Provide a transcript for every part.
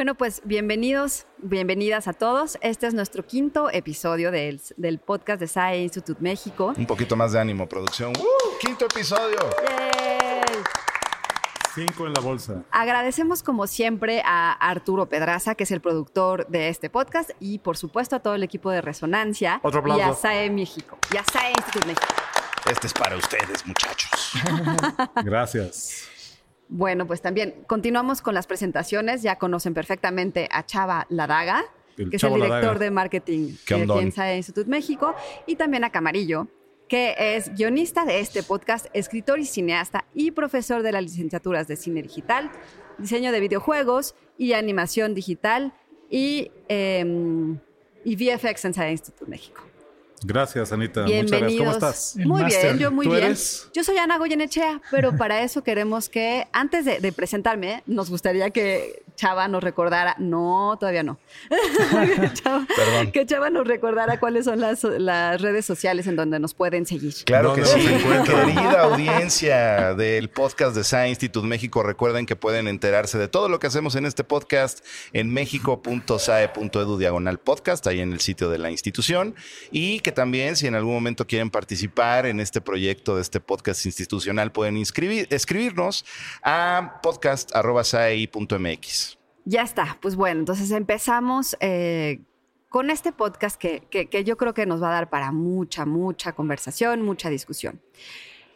Bueno, pues bienvenidos, bienvenidas a todos. Este es nuestro quinto episodio del, del podcast de SAE Institute México. Un poquito más de ánimo, producción. ¡Uh! ¡Quinto episodio! ¡Yay! Cinco en la bolsa. Agradecemos como siempre a Arturo Pedraza, que es el productor de este podcast, y por supuesto a todo el equipo de Resonancia Otro aplauso. y a SAE México, y a SAE Institute México. Este es para ustedes, muchachos. Gracias. Bueno, pues también continuamos con las presentaciones. Ya conocen perfectamente a Chava Ladaga, El que Chavo es el director Ladaga. de marketing ¿Qué de SAE Institute México, y también a Camarillo, que es guionista de este podcast, escritor y cineasta y profesor de las licenciaturas de cine digital, diseño de videojuegos y animación digital y, em, y VFX en SAE Institute México. Gracias, Anita. Muchas gracias. Bienvenidos. ¿Cómo estás? Muy bien, yo muy ¿Tú bien. eres? Yo soy Ana Goyenechea, pero para eso queremos que, antes de, de presentarme, nos gustaría que Chava nos recordara, no, todavía no, que, Chava, Perdón. que Chava nos recordara cuáles son las, las redes sociales en donde nos pueden seguir. Claro que ¿Dónde sí, querida audiencia del podcast de Science Institute México. Recuerden que pueden enterarse de todo lo que hacemos en este podcast en mexico.sae.edu diagonal podcast, ahí en el sitio de la institución. Y que también, si en algún momento quieren participar en este proyecto de este podcast institucional, pueden inscribir, escribirnos a podcast.saei.mx. Ya está, pues bueno, entonces empezamos eh, con este podcast que, que- que yo creo que nos va a dar para mucha, mucha conversación, mucha discusión.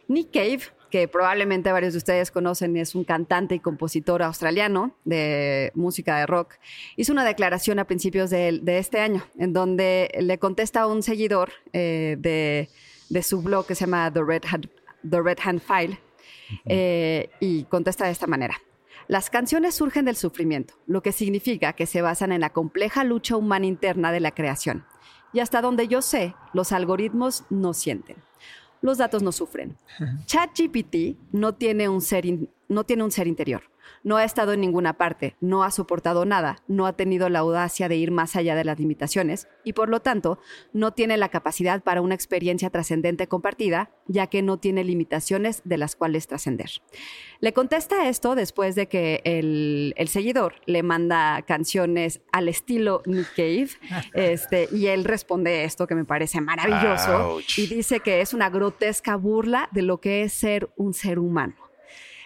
Nick Cave, que probablemente varios de ustedes conocen, es un cantante y compositor australiano de música de rock, hizo una declaración a principios de, de este año en donde le contesta a un seguidor eh, de, de su blog que se llama The Red Hand, The Red Hand File eh, y contesta de esta manera. Las canciones surgen del sufrimiento, lo que significa que se basan en la compleja lucha humana interna de la creación. Y hasta donde yo sé, los algoritmos no sienten. Los datos no sufren. ChatGPT no tiene un ser in- no tiene un ser interior. No ha estado en ninguna parte, no ha soportado nada, no ha tenido la audacia de ir más allá de las limitaciones y por lo tanto no tiene la capacidad para una experiencia trascendente compartida, ya que no tiene limitaciones de las cuales trascender. Le contesta esto después de que el, el seguidor le manda canciones al estilo Nick Cave este, y él responde esto que me parece maravilloso Ouch. y dice que es una grotesca burla de lo que es ser un ser humano.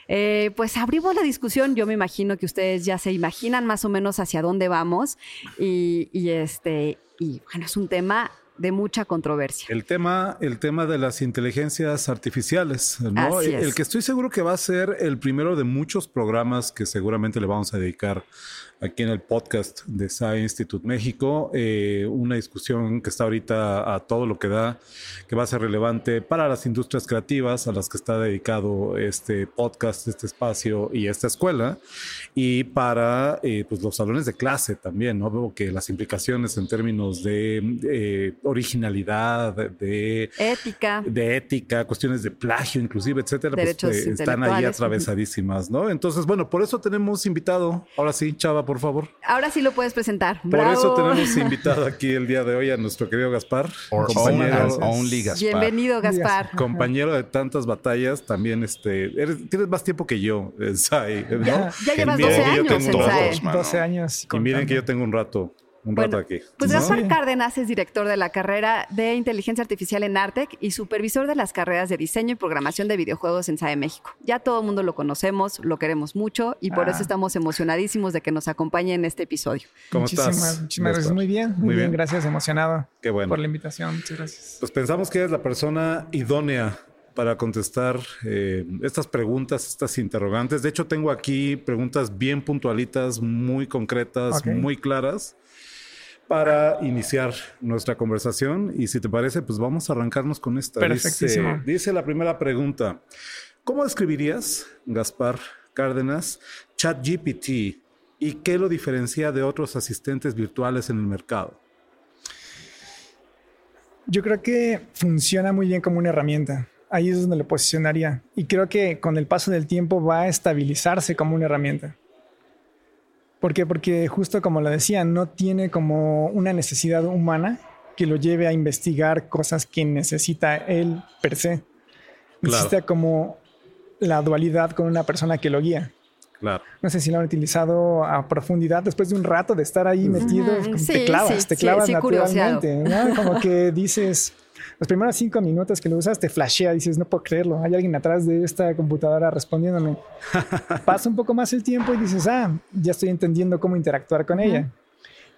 Eh, pues abrimos la discusión. Yo me imagino que ustedes ya se imaginan más o menos hacia dónde vamos. Y, y este, y bueno, es un tema de mucha controversia. El tema, el tema de las inteligencias artificiales, ¿no? Así es. El que estoy seguro que va a ser el primero de muchos programas que seguramente le vamos a dedicar aquí en el podcast de SAE Institute México. Eh, una discusión que está ahorita a todo lo que da, que va a ser relevante para las industrias creativas a las que está dedicado este podcast, este espacio y esta escuela, y para eh, pues los salones de clase también, ¿no? Veo que las implicaciones en términos de eh, originalidad, de, Ética. de ética, cuestiones de plagio, inclusive, etcétera, pues, Derechos eh, están ahí atravesadísimas, ¿no? Entonces, bueno, por eso tenemos invitado, ahora sí, Chava, por favor. Ahora sí lo puedes presentar. Por Bravo. eso tenemos invitado aquí el día de hoy a nuestro querido Gaspar, Or compañero, only- Gaspar. Bienvenido, Gaspar. compañero de tantas batallas, también este, eres- tienes más tiempo que yo, eh, Sai, ¿no? Ya- Ya llevas miren 12 que yo años tengo en todos, SAE. mano. 12 años. Y miren que yo tengo un rato, un Bueno, rato aquí. Pues. Gaspar Sí. Cárdenas es director de la carrera de inteligencia artificial en Artec y supervisor de las carreras de diseño y programación de videojuegos en SAE México. Ya todo el mundo lo conocemos, lo queremos mucho y por Ah. eso estamos emocionadísimos de que nos acompañe en este episodio. ¿Cómo muchísimas, estás? Muchísimas gracias. Muy bien, muy, Muy bien. bien. Gracias, emocionado Qué bueno. por la invitación. Muchas gracias. Pues pensamos que eres la persona idónea para contestar eh, estas preguntas, estas interrogantes. De hecho, tengo aquí preguntas bien puntualitas, muy concretas, muy claras para iniciar nuestra conversación. Y si te parece, pues vamos a arrancarnos con esta. Perfectísimo. Dice, dice la primera pregunta. ¿Cómo describirías, Gaspar Cárdenas, ChatGPT y qué lo diferencia de otros asistentes virtuales en el mercado? Yo creo que funciona muy bien como una herramienta. Ahí es donde lo posicionaría. Y creo que con el paso del tiempo va a estabilizarse como una herramienta. ¿Por qué? Porque justo como lo decía, no tiene como una necesidad humana que lo lleve a investigar cosas que necesita él per se. Necesita como la dualidad con una persona que lo guía. Claro. No sé si lo han utilizado a profundidad después de un rato de estar ahí metido. Sí, te clavas, sí, te clavas sí, naturalmente. ¿no? Como que dices, los primeros cinco minutos que lo usas te flashea, dices, no puedo creerlo, hay alguien atrás de esta computadora respondiéndome. Pasa un poco más el tiempo y dices, ah, ya estoy entendiendo cómo interactuar con ella.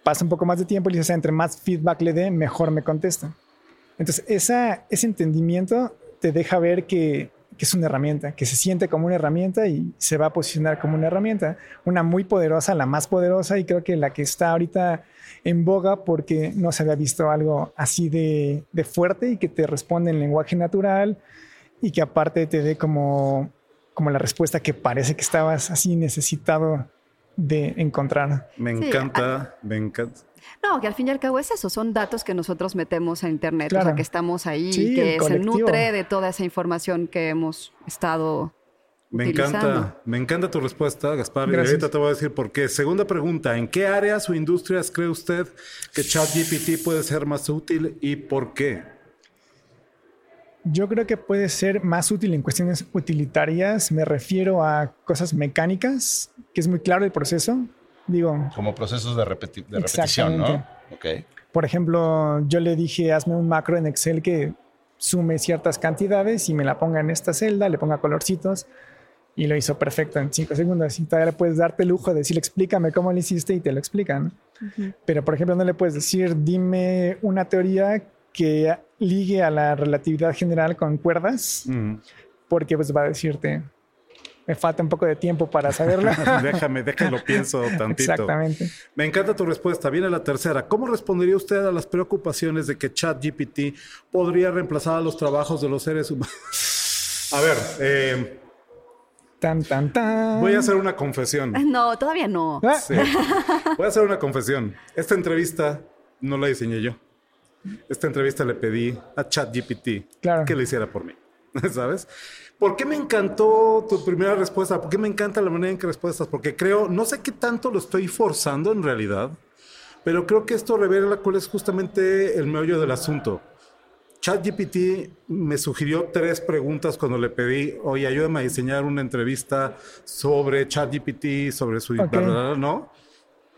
Pasa un poco más de tiempo y dices, ah, entre más feedback le dé, mejor me contesta. Entonces, esa, ese entendimiento te deja ver que, que es una herramienta, que se siente como una herramienta y se va a posicionar como una herramienta. Una muy poderosa, la más poderosa y creo que la que está ahorita en boga porque no se había visto algo así de, de fuerte y que te responde en lenguaje natural y que aparte te dé como, como la respuesta que parece que estabas así necesitado de encontrar. Me Sí, encanta, me encanta. No, que al fin y al cabo es eso, son datos que nosotros metemos a internet, o sea, que estamos ahí, Sí, que se nutre de toda esa información que hemos estado Me utilizando. encanta, me encanta tu respuesta, Gaspar. Y Gracias. ahorita te voy a decir por qué. Segunda pregunta, ¿en qué áreas o industrias cree usted que ChatGPT puede ser más útil y por qué? Yo creo que puede ser más útil en cuestiones utilitarias. Me refiero a cosas mecánicas, que es muy claro el proceso. Digo, Como procesos de, repeti- de repetición, ¿no? Por ejemplo, yo le dije, hazme un macro en Excel que sume ciertas cantidades y me la ponga en esta celda, le ponga colorcitos y lo hizo perfecto en cinco segundos. Y todavía le puedes darte el lujo de decirle, explícame cómo lo hiciste y te lo explican. Pero, por ejemplo, no le puedes decir, dime una teoría que ligue a la relatividad general con cuerdas, Mm. porque pues va a decirte, me falta un poco de tiempo para saberlo. déjame, déjalo pienso tantito. Exactamente. Me encanta tu respuesta. Viene la tercera. ¿Cómo respondería usted a las preocupaciones de que ChatGPT podría reemplazar a los trabajos de los seres humanos? A ver, eh, Tan, tan, tan. voy a hacer una confesión. No, todavía no. Ah, Sí. Voy a hacer una confesión. Esta entrevista no la diseñé yo. Esta entrevista le pedí a ChatGPT Claro. que la hiciera por mí. ¿Sabes? ¿Por qué me encantó tu primera respuesta? ¿Por qué me encanta la manera en que respuestas? Porque creo, no sé qué tanto lo estoy forzando en realidad, pero creo que esto revela cuál es justamente el meollo del asunto. ChatGPT me sugirió tres preguntas cuando le pedí, oye, ayúdame a diseñar una entrevista sobre ChatGPT, sobre su... Ok. bla, bla, bla, ¿no?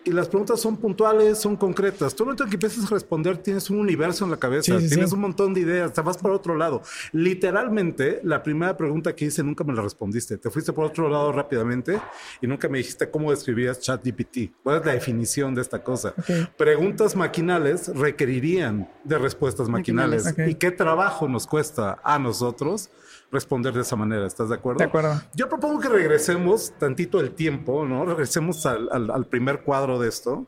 Y las preguntas son puntuales, son concretas. Tú momento en que empiezas a responder tienes un universo en la cabeza, Sí, sí, tienes sí. un montón de ideas, te vas para otro lado. Literalmente, la primera pregunta que hice nunca me la respondiste. Te fuiste por otro lado rápidamente y nunca me dijiste cómo describías ChatGPT. ¿Cuál es la definición de esta cosa? Preguntas maquinales requerirían de respuestas maquinales. ¿Y qué trabajo nos cuesta a nosotros responder de esa manera? ¿Estás de acuerdo? De acuerdo. Yo propongo que regresemos tantito el tiempo, ¿no? Regresemos al, al- al primer cuadro de esto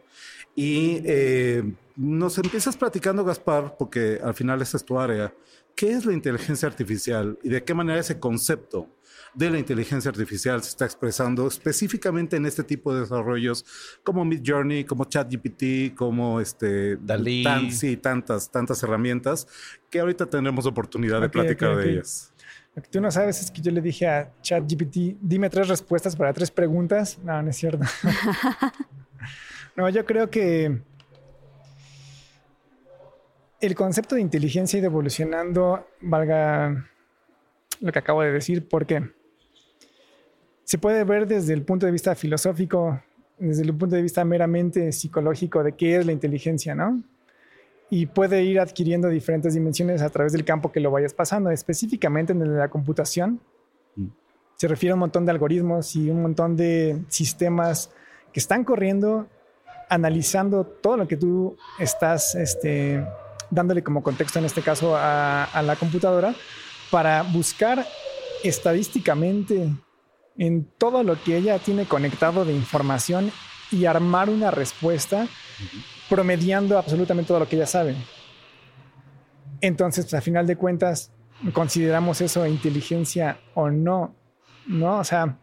y eh, nos empiezas platicando, Gaspar, porque al final esa es tu área. ¿Qué es la inteligencia artificial y de qué manera ese concepto de la inteligencia artificial se está expresando específicamente en este tipo de desarrollos como Midjourney, como ChatGPT, como este Dalí. tan- sí, tantas, tantas herramientas que ahorita tendremos oportunidad de Ok, platicar ok, ok. de ellas. Lo que tú no sabes es que yo le dije a ChatGPT, dime tres respuestas para tres preguntas. No, no es cierto. no, yo creo que el concepto de inteligencia ha ido evolucionando, valga lo que acabo de decir, porque se puede ver desde el punto de vista filosófico, desde el punto de vista meramente psicológico de qué es la inteligencia, ¿no? Y puede ir adquiriendo diferentes dimensiones a través del campo que lo vayas pasando. Específicamente en el de la computación, Mm. se refiere a un montón de algoritmos y un montón de sistemas que están corriendo, analizando todo lo que tú estás este, dándole como contexto, en este caso, a, a la computadora, para buscar estadísticamente en todo lo que ella tiene conectado de información y armar una respuesta promediando absolutamente todo lo que ella sabe. Entonces, pues, a final de cuentas, consideramos eso inteligencia o no, ¿no? O sea,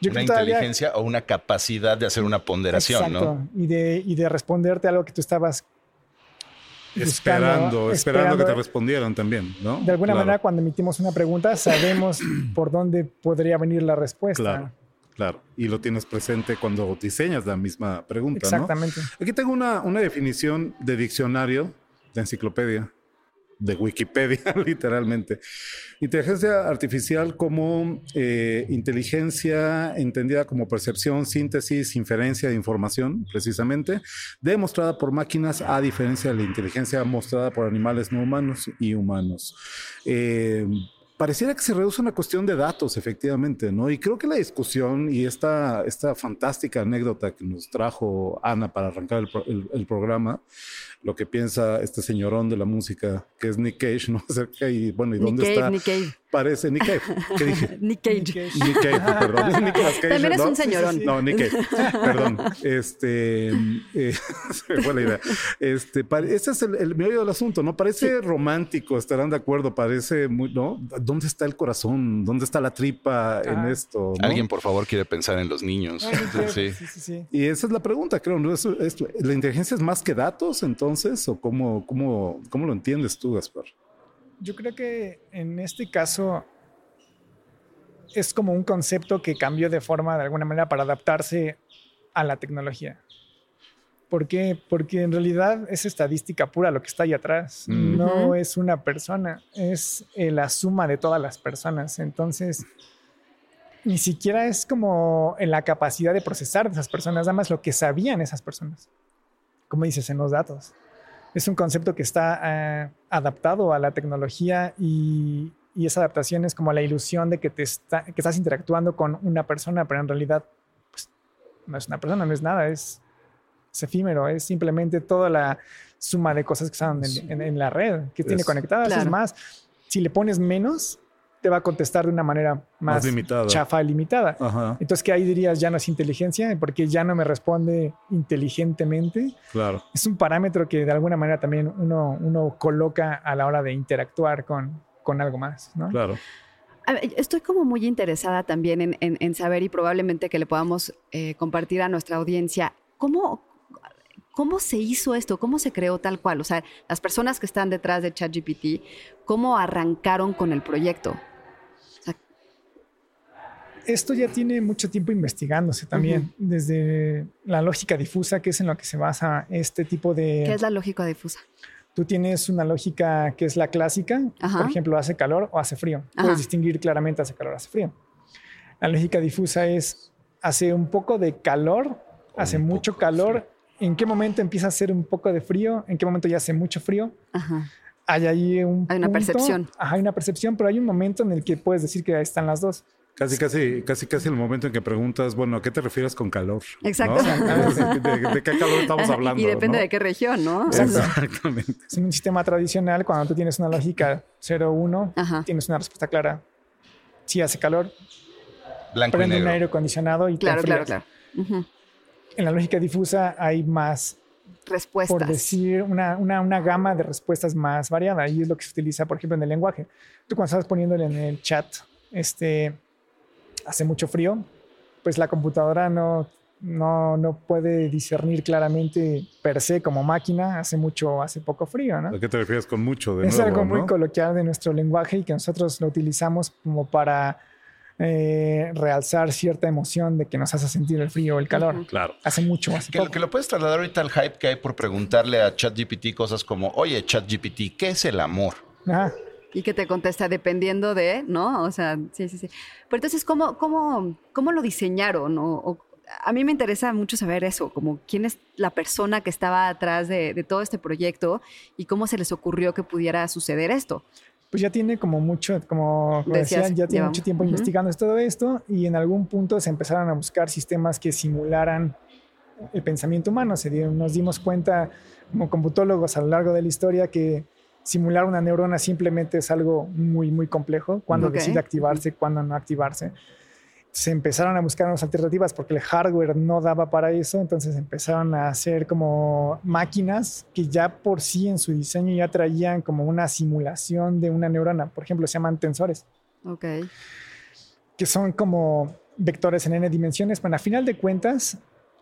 yo una creo que todavía- inteligencia o una capacidad de hacer una ponderación, Exacto, ¿no? y de, y de responderte a algo que tú estabas Esperando, buscando, esperando que te respondieran también, ¿no? De alguna Claro, manera, cuando emitimos una pregunta, sabemos por dónde podría venir la respuesta. Claro, claro. Y lo tienes presente cuando diseñas la misma pregunta, ¿no? Exactamente. Aquí tengo una, una definición de diccionario de enciclopedia. de Wikipedia, literalmente. Inteligencia artificial como eh, inteligencia entendida como percepción, síntesis, inferencia de información, precisamente, demostrada por máquinas a diferencia de la inteligencia mostrada por animales no humanos y humanos. Eh, pareciera que se reduce a una cuestión de datos, efectivamente, ¿no? Y creo que la discusión y esta, esta fantástica anécdota que nos trajo Ana para arrancar el programa, lo que piensa este señorón de la música, que es Nick Cage, ¿no? y bueno, ¿y dónde Nick está? Nick Cage. Parece Nick Cage. ¿Qué dije? Nick Cage. Nick Cage, perdón. Nicolas Cage. También es ¿no? un señorón. No, Nick Cage. Perdón. Este, eh, se me fue la idea. Este, ese es el, el medio del asunto, ¿no? Parece romántico, estarán de acuerdo, parece muy, ¿no? ¿Dónde está el corazón? ¿Dónde está la tripa en Ah. esto? ¿no? Alguien, por favor, quiere pensar en los niños. Sí. sí, sí, sí. Y esa es la pregunta, creo. ¿no? Eso- esto- ¿La inteligencia es más que datos entonces? ¿O cómo, cómo, cómo lo entiendes tú, Gaspar? Yo creo que en este caso es como un concepto que cambió de forma de alguna manera para adaptarse a la tecnología. ¿Por qué? Porque en realidad es estadística pura lo que está ahí atrás. Mm. No Ujú. es una persona, es eh, la suma de todas las personas. Entonces, ni siquiera es como en la capacidad de procesar de esas personas, nada más lo que sabían esas personas. Como dices, en los datos. Es un concepto que está eh, adaptado a la tecnología y, y esa adaptación es como la ilusión de que, te está, que estás interactuando con una persona, pero en realidad pues, no es una persona, no es nada, es, es efímero, es simplemente toda la suma de cosas que están en, en- en la red, que tiene Es- conectadas. Es Claro. más, si le pones menos, te va a contestar de una manera más, Más limitada. chafa y limitada. Ajá, Entonces, que ahí dirías ya no es inteligencia, porque ya no me responde inteligentemente. claro. Es un parámetro que de alguna manera también uno, uno coloca a la hora de interactuar con, con algo más, ¿no? Claro. Estoy como muy interesada también en, en- en saber y probablemente que le podamos eh, compartir a nuestra audiencia cómo, cómo se hizo esto, cómo se creó tal cual. O sea, las personas que están detrás de ChatGPT, cómo arrancaron con el proyecto. Esto ya tiene mucho tiempo investigándose también, desde la lógica difusa, que es en lo que se basa este tipo de... ¿Qué es la lógica difusa? Tú tienes una lógica que es la clásica, Ajá. por ejemplo, hace calor o hace frío. Ajá. Puedes distinguir claramente hace calor o hace frío. La lógica difusa es hace un poco de calor, hace mucho poco calor. ¿En qué momento empieza a hacer un poco de frío? ¿En qué momento ya hace mucho frío? Ajá. Hay ahí un Hay una punto- percepción. Ajá, hay una percepción, pero hay un momento en el que puedes decir que ahí están las dos. Casi, casi, casi, casi el momento en que preguntas, bueno, ¿a qué te refieres con calor? Exacto. ¿No? ¿De, de- qué calor estamos hablando? y depende no? de qué región, ¿no? Exactamente. En un sistema tradicional, cuando tú tienes una lógica 0-1, Ajá. tienes una respuesta clara. Si hace calor, Blanco y prende un negro. aire acondicionado y te Claro, claro, claro. Ujú. En la lógica difusa hay más, Respuestas. por decir, una, una, una gama de respuestas más variada. Y es lo que se utiliza, por ejemplo, en el lenguaje. Tú cuando estás poniéndole en el chat, este, hace mucho frío, pues la computadora no, no, no puede discernir claramente per se como máquina, hace mucho, hace poco frío, ¿no? ¿A qué te refieres con mucho? De es nuevo, algo muy coloquial de nuestro lenguaje y que nosotros lo utilizamos como para eh, realzar cierta emoción de que nos hace sentir el frío o el calor. Claro. Hace mucho, hace Que, lo- poco. que lo puedes trasladar ahorita al hype que hay por preguntarle a ChatGPT cosas como, oye, ChatGPT, ¿qué es el amor? Ajá. Y que te contesta dependiendo de, ¿no? O sea, sí, sí, sí. Pero entonces, ¿cómo, cómo, cómo lo diseñaron? O, o- a mí me interesa mucho saber eso, como quién es la persona que estaba atrás de, de todo este proyecto y cómo se les ocurrió que pudiera suceder esto. Pues ya tiene como mucho, como Decías, ya tiene llevamos. mucho tiempo Ujú. investigando todo esto y en algún punto se empezaron a buscar sistemas que simularan el pensamiento humano. Se dieron- nos dimos cuenta como computólogos a lo largo de la historia que simular una neurona simplemente es algo muy, muy complejo. Cuando decide activarse, cuando no activarse. Se empezaron a buscar unas alternativas porque el hardware no daba para eso, entonces empezaron a hacer como máquinas que ya por sí en su diseño ya traían como una simulación de una neurona. Por ejemplo, se llaman tensores Ok. que son como vectores en n dimensiones. Bueno, a final de cuentas,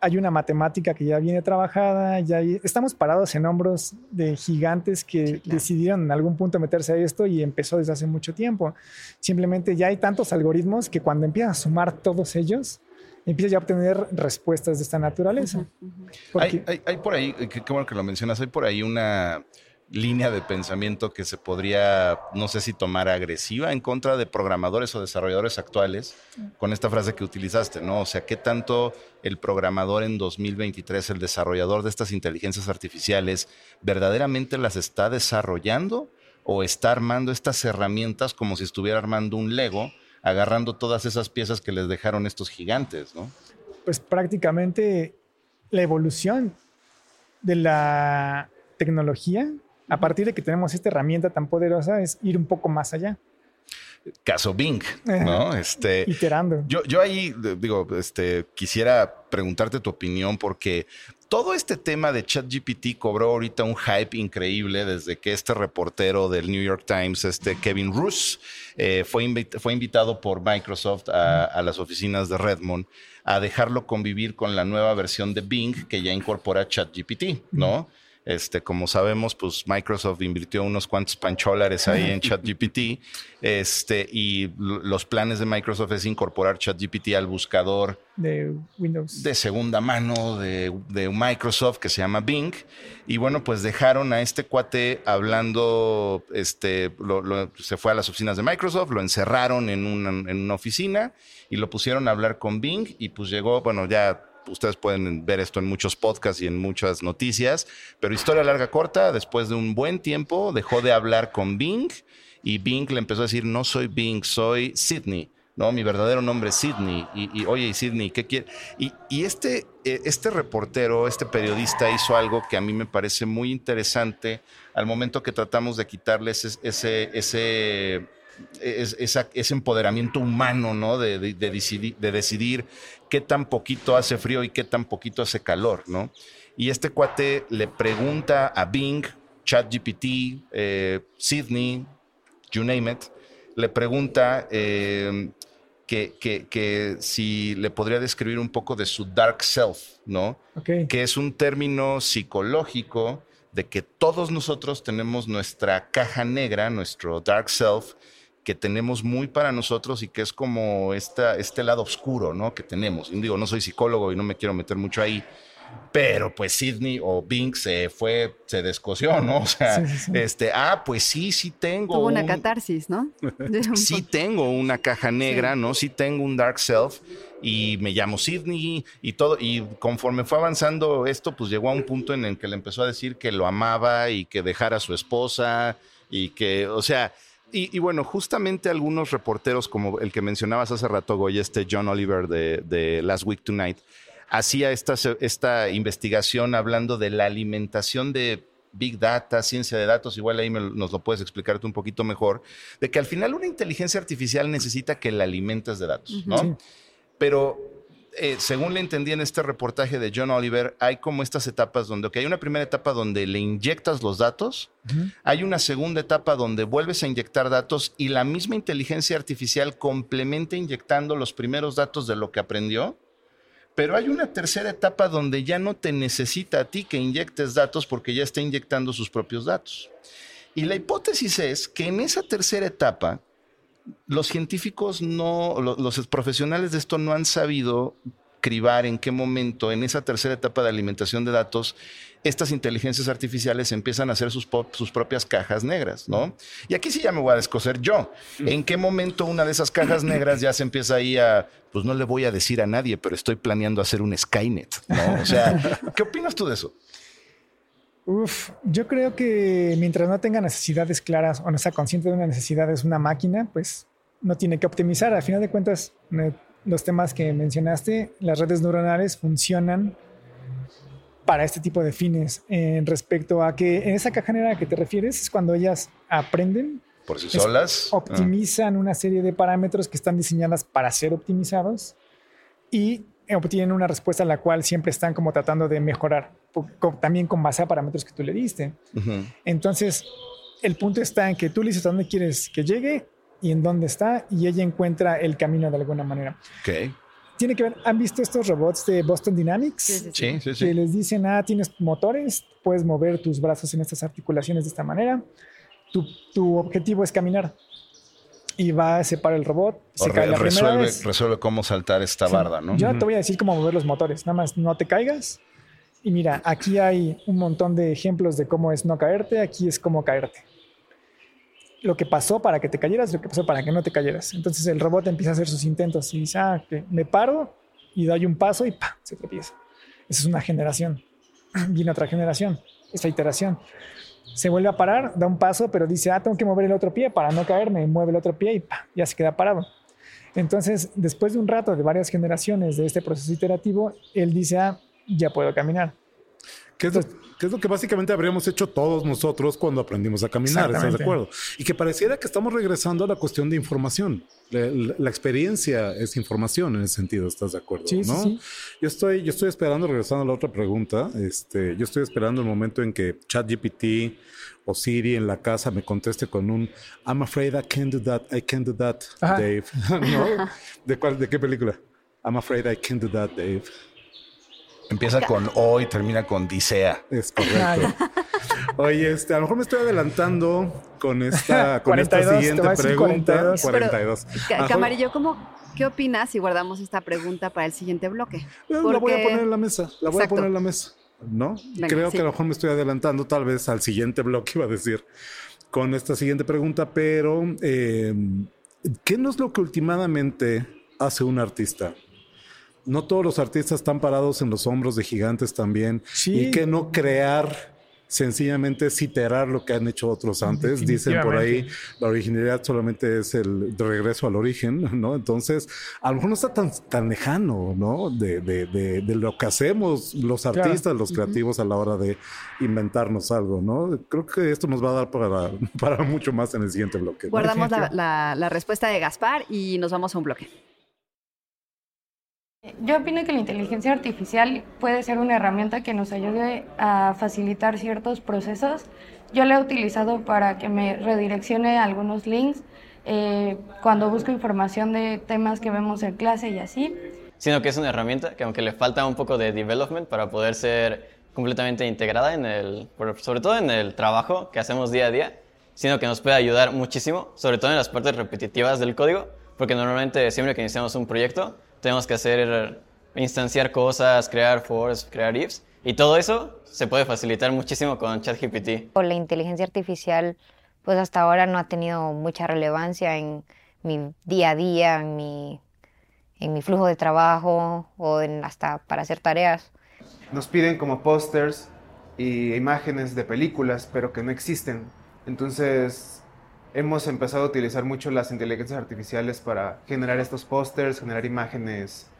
hay una matemática que ya viene trabajada, ya hay- estamos parados en hombros de gigantes que Sí, claro. decidieron en algún punto meterse a esto y empezó desde hace mucho tiempo. Simplemente ya hay tantos algoritmos que cuando empiezas a sumar todos ellos, empiezas ya a obtener respuestas de esta naturaleza. Porque- Hay, hay- hay por ahí, eh, qué bueno que lo mencionas, hay por ahí una, línea de pensamiento que se podría, no sé si tomar agresiva en contra de programadores o desarrolladores actuales con esta frase que utilizaste, ¿no? O sea, ¿qué tanto el programador en 2023, el desarrollador de estas inteligencias artificiales, verdaderamente las está desarrollando o está armando estas herramientas como si estuviera armando un Lego, agarrando todas esas piezas que les dejaron estos gigantes, ¿no? Pues prácticamente la evolución de la tecnología, a partir de que tenemos esta herramienta tan poderosa, es ir un poco más allá. Caso Bing, ¿no? Este, Iterando. Yo, yo ahí digo, este, quisiera preguntarte tu opinión porque todo este tema de ChatGPT cobró ahorita un hype increíble desde que este reportero del New York Times, este Kevin Roos, eh, fue, fue invitado por Microsoft a, a, las oficinas de Redmond a dejarlo convivir con la nueva versión de Bing que ya incorpora ChatGPT, ¿no? Este, como sabemos, pues Microsoft invirtió unos cuantos pancholares ahí en ChatGPT. Este, y los planes de Microsoft es incorporar ChatGPT al buscador de Windows. De segunda mano de, de, Microsoft que se llama Bing. Y bueno, pues dejaron a este cuate hablando, este, lo, lo, se fue a las oficinas de Microsoft, lo encerraron en una, en una oficina y lo pusieron a hablar con Bing y pues llegó, bueno, ya ustedes pueden ver esto en muchos podcasts y en muchas noticias, pero historia larga corta, después de un buen tiempo dejó de hablar con Bing y Bing le empezó a decir, no soy Bing, soy Sidney. No, mi verdadero nombre es Sidney. Y, y oye, Sidney, ¿qué quiere? Y, este, este reportero, este periodista hizo algo que a mí me parece muy interesante al momento que tratamos de quitarles ese, ese, ese empoderamiento humano, ¿no? De, de, de, decidir, de decidir qué tan poquito hace frío y qué tan poquito hace calor, ¿no? Y este cuate le pregunta a Bing, ChatGPT, eh, Sydney, you name it, le pregunta eh, que, que, que, si le podría describir un poco de su dark self, ¿no? Okay. Que es un término psicológico de que todos nosotros tenemos nuestra caja negra, nuestro dark self, que tenemos muy para nosotros y que es como esta, este lado oscuro, ¿no? Que tenemos. Y digo, no soy psicólogo y no me quiero meter mucho ahí, pero pues Sidney o Bing se fue, se descoció, ¿no? O sea, sí, sí, sí. este, ah, pues sí, sí tengo. Tuvo una un, catarsis, ¿no? sí tengo una caja negra, ¿no? Sí tengo un dark self y me llamo Sidney y todo. Y conforme fue avanzando esto, pues llegó a un punto en el que le empezó a decir que lo amaba y que dejara a su esposa y que, o sea, y, y, bueno, justamente algunos reporteros, como el que mencionabas hace rato, Goy, este John Oliver de, de Last Week Tonight, hacía esta, esta investigación hablando de la alimentación de Big Data, ciencia de datos, igual ahí me, nos lo puedes explicar tú un poquito mejor, de que al final una inteligencia artificial necesita que la alimentes de datos, ¿no? Sí. Pero eh, según le entendí en este reportaje de John Oliver, hay como estas etapas donde, ok, hay una primera etapa donde le inyectas los datos, uh -huh. hay una segunda etapa donde vuelves a inyectar datos y la misma inteligencia artificial complementa inyectando los primeros datos de lo que aprendió, pero hay una tercera etapa donde ya no te necesita a ti que inyectes datos porque ya está inyectando sus propios datos. Y la hipótesis es que en esa tercera etapa, los científicos no, los profesionales de esto no han sabido cribar en qué momento, en esa tercera etapa de alimentación de datos, estas inteligencias artificiales empiezan a hacer sus, sus, propias cajas negras, ¿no? Y aquí sí ya me voy a descoser yo. ¿En qué momento una de esas cajas negras ya se empieza ahí a, pues no le voy a decir a nadie, pero estoy planeando hacer un Skynet, ¿no? O sea, ¿qué opinas tú de eso? Uf, yo creo que mientras no tenga necesidades claras o no sea consciente de una necesidad es una máquina, pues no tiene que optimizar. Al final de cuentas, los temas que mencionaste, las redes neuronales funcionan para este tipo de fines. En respecto a que en esa caja negra a que te refieres es cuando ellas aprenden. Por sí solas. Optimizan ah. una serie de parámetros que están diseñadas para ser optimizados y obtienen una respuesta a la cual siempre están como tratando de mejorar, también con base a parámetros que tú le diste. Uh -huh. Entonces, el punto está en que tú le dices a dónde quieres que llegue y en dónde está, y ella encuentra el camino de alguna manera. Okay. Tiene que ver, ¿han visto estos robots de Boston Dynamics? Sí, sí, sí. sí que les dicen, ah, tienes motores, puedes mover tus brazos en estas articulaciones de esta manera. Tu, tu objetivo es caminar y va a separar el robot. Se cae la resuelve, vez. resuelve cómo saltar esta sí. barda, ¿no? Yo no te voy a decir cómo mover los motores, nada más no te caigas y mira, aquí hay un montón de ejemplos de cómo es no caerte, aquí es cómo caerte. Lo que pasó para que te cayeras, lo que pasó para que no te cayeras. Entonces el robot empieza a hacer sus intentos y dice, ah, que me paro y doy un paso y ¡pam! se tropieza. Esa es una generación. Viene otra generación, esta iteración. Se vuelve a parar, da un paso, pero dice, ah, tengo que mover el otro pie para no caerme, mueve el otro pie y ¡pam! ya se queda parado. Entonces, después de un rato de varias generaciones de este proceso iterativo, él dice, ah, ya puedo caminar. ¿Qué es, lo, qué es, lo, que básicamente habríamos hecho todos nosotros cuando aprendimos a caminar? ¿Estás de acuerdo? Y que pareciera que estamos regresando a la cuestión de información. La, la, la experiencia es información en ese sentido, ¿estás de acuerdo? Sí, ¿no? sí, sí. Yo estoy, yo estoy esperando, regresando a la otra pregunta, este, yo estoy esperando el momento en que ChatGPT o Siri en la casa me conteste con un I'm afraid I can't do that, I can't do that, Ajá. Dave. ¿No? ¿De, cuál, ¿De qué película? I'm afraid I can't do that, Dave. Empieza con O y termina con Dicea. Es correcto. Oye, este, a lo mejor me estoy adelantando con esta, con 42, esta te siguiente pregunta. 42. 42. Ca- A lo Camarillo, ¿cómo, ¿qué opinas si guardamos esta pregunta para el siguiente bloque? mejor La voy a poner en la mesa. La voy Exacto. a poner en la mesa. ¿No? Venga, Creo sí. que a lo mejor me estoy adelantando tal vez al siguiente bloque, iba a decir, con esta siguiente pregunta, pero eh, ¿qué no es lo que últimamente hace un artista? No todos los artistas están parados en los hombros de gigantes también. Sí. Y que no crear, sencillamente es iterar lo que han hecho otros antes. Dicen por ahí, la originalidad solamente es el de regreso al origen, ¿no? Entonces, a lo mejor no está tan, tan lejano, ¿no? De, de, de, de lo que hacemos los Claro. artistas, los creativos a la hora de inventarnos algo, ¿no? Creo que esto nos va a dar para, para mucho más en el siguiente bloque. ¿no? Guardamos la, la- la respuesta de Gaspar y nos vamos a un bloque. Yo opino que la inteligencia artificial puede ser una herramienta que nos ayude a facilitar ciertos procesos. Yo la he utilizado para que me redireccione algunos links eh, cuando busco información de temas que vemos en clase y así. sino que es una herramienta que aunque le falta un poco de development para poder ser completamente integrada en el, sobre todo en el trabajo que hacemos día a día, sino que nos puede ayudar muchísimo, sobre todo en las partes repetitivas del código, porque normalmente siempre que iniciamos un proyecto tenemos que hacer instanciar cosas, crear fors, crear ifs, y todo eso se puede facilitar muchísimo con ChatGPT. O la inteligencia artificial, pues hasta ahora no ha tenido mucha relevancia en mi día a día, en mi, en mi flujo de trabajo o en hasta para hacer tareas. Nos piden como pósters y imágenes de películas, pero que no existen. Entonces, hemos empezado a utilizar mucho las inteligencias artificiales para generar estos pósters, generar imágenes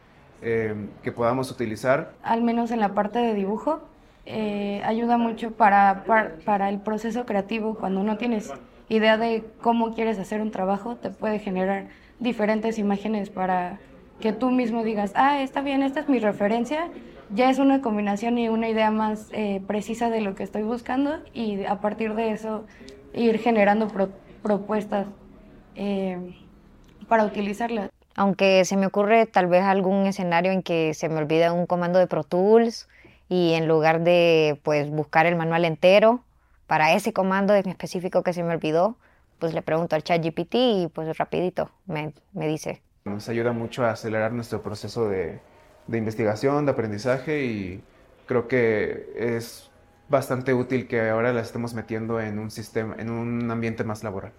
eh, que podamos utilizar. al menos en la parte de dibujo, eh, ayuda mucho para, para, para el proceso creativo. Cuando no tienes idea de cómo quieres hacer un trabajo, te puede generar diferentes imágenes para que tú mismo digas, ah, está bien, esta es mi referencia. Ya es una combinación y una idea más eh, precisa de lo que estoy buscando y a partir de eso ir generando pro- propuestas eh, para utilizarlas. Aunque se me ocurre tal vez algún escenario en que se me olvida un comando de Pro Tools y en lugar de pues buscar el manual entero para ese comando en específico que se me olvidó, pues le pregunto al chat GPT y pues rapidito me, me dice. Nos ayuda mucho a acelerar nuestro proceso de, de investigación, de aprendizaje y creo que es bastante útil que ahora la estemos metiendo en un sistema, en un ambiente más laboral.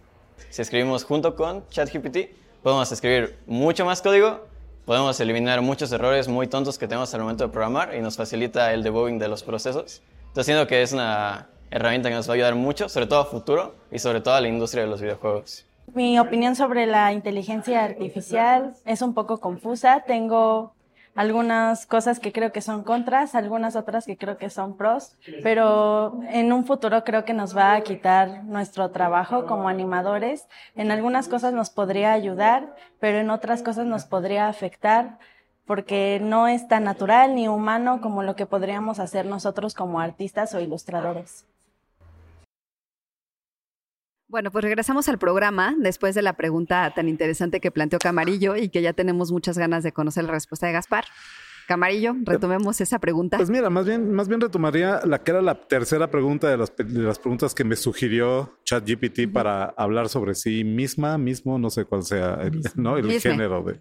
Si escribimos junto con ChatGPT, podemos escribir mucho más código, podemos eliminar muchos errores muy tontos que tenemos al momento de programar y nos facilita el debugging de los procesos. Entonces siento que es una herramienta que nos va a ayudar mucho, sobre todo a futuro y sobre todo a la industria de los videojuegos. Mi opinión sobre la inteligencia artificial es un poco confusa. Tengo algunas cosas que creo que son contras, algunas otras que creo que son pros, pero en un futuro creo que nos va a quitar nuestro trabajo como animadores. En algunas cosas nos podría ayudar, pero en otras cosas nos podría afectar porque no es tan natural ni humano como lo que podríamos hacer nosotros como artistas o ilustradores. Bueno, pues regresamos al programa después de la pregunta tan interesante que planteó Camarillo y que ya tenemos muchas ganas de conocer la respuesta de Gaspar. Camarillo, retomemos esa pregunta. Pues mira, más bien, más bien retomaría la que era la tercera pregunta de las, pe- de las preguntas que me sugirió ChatGPT para hablar sobre sí misma, mismo, no sé cuál sea el, ¿no? el Misme. género de,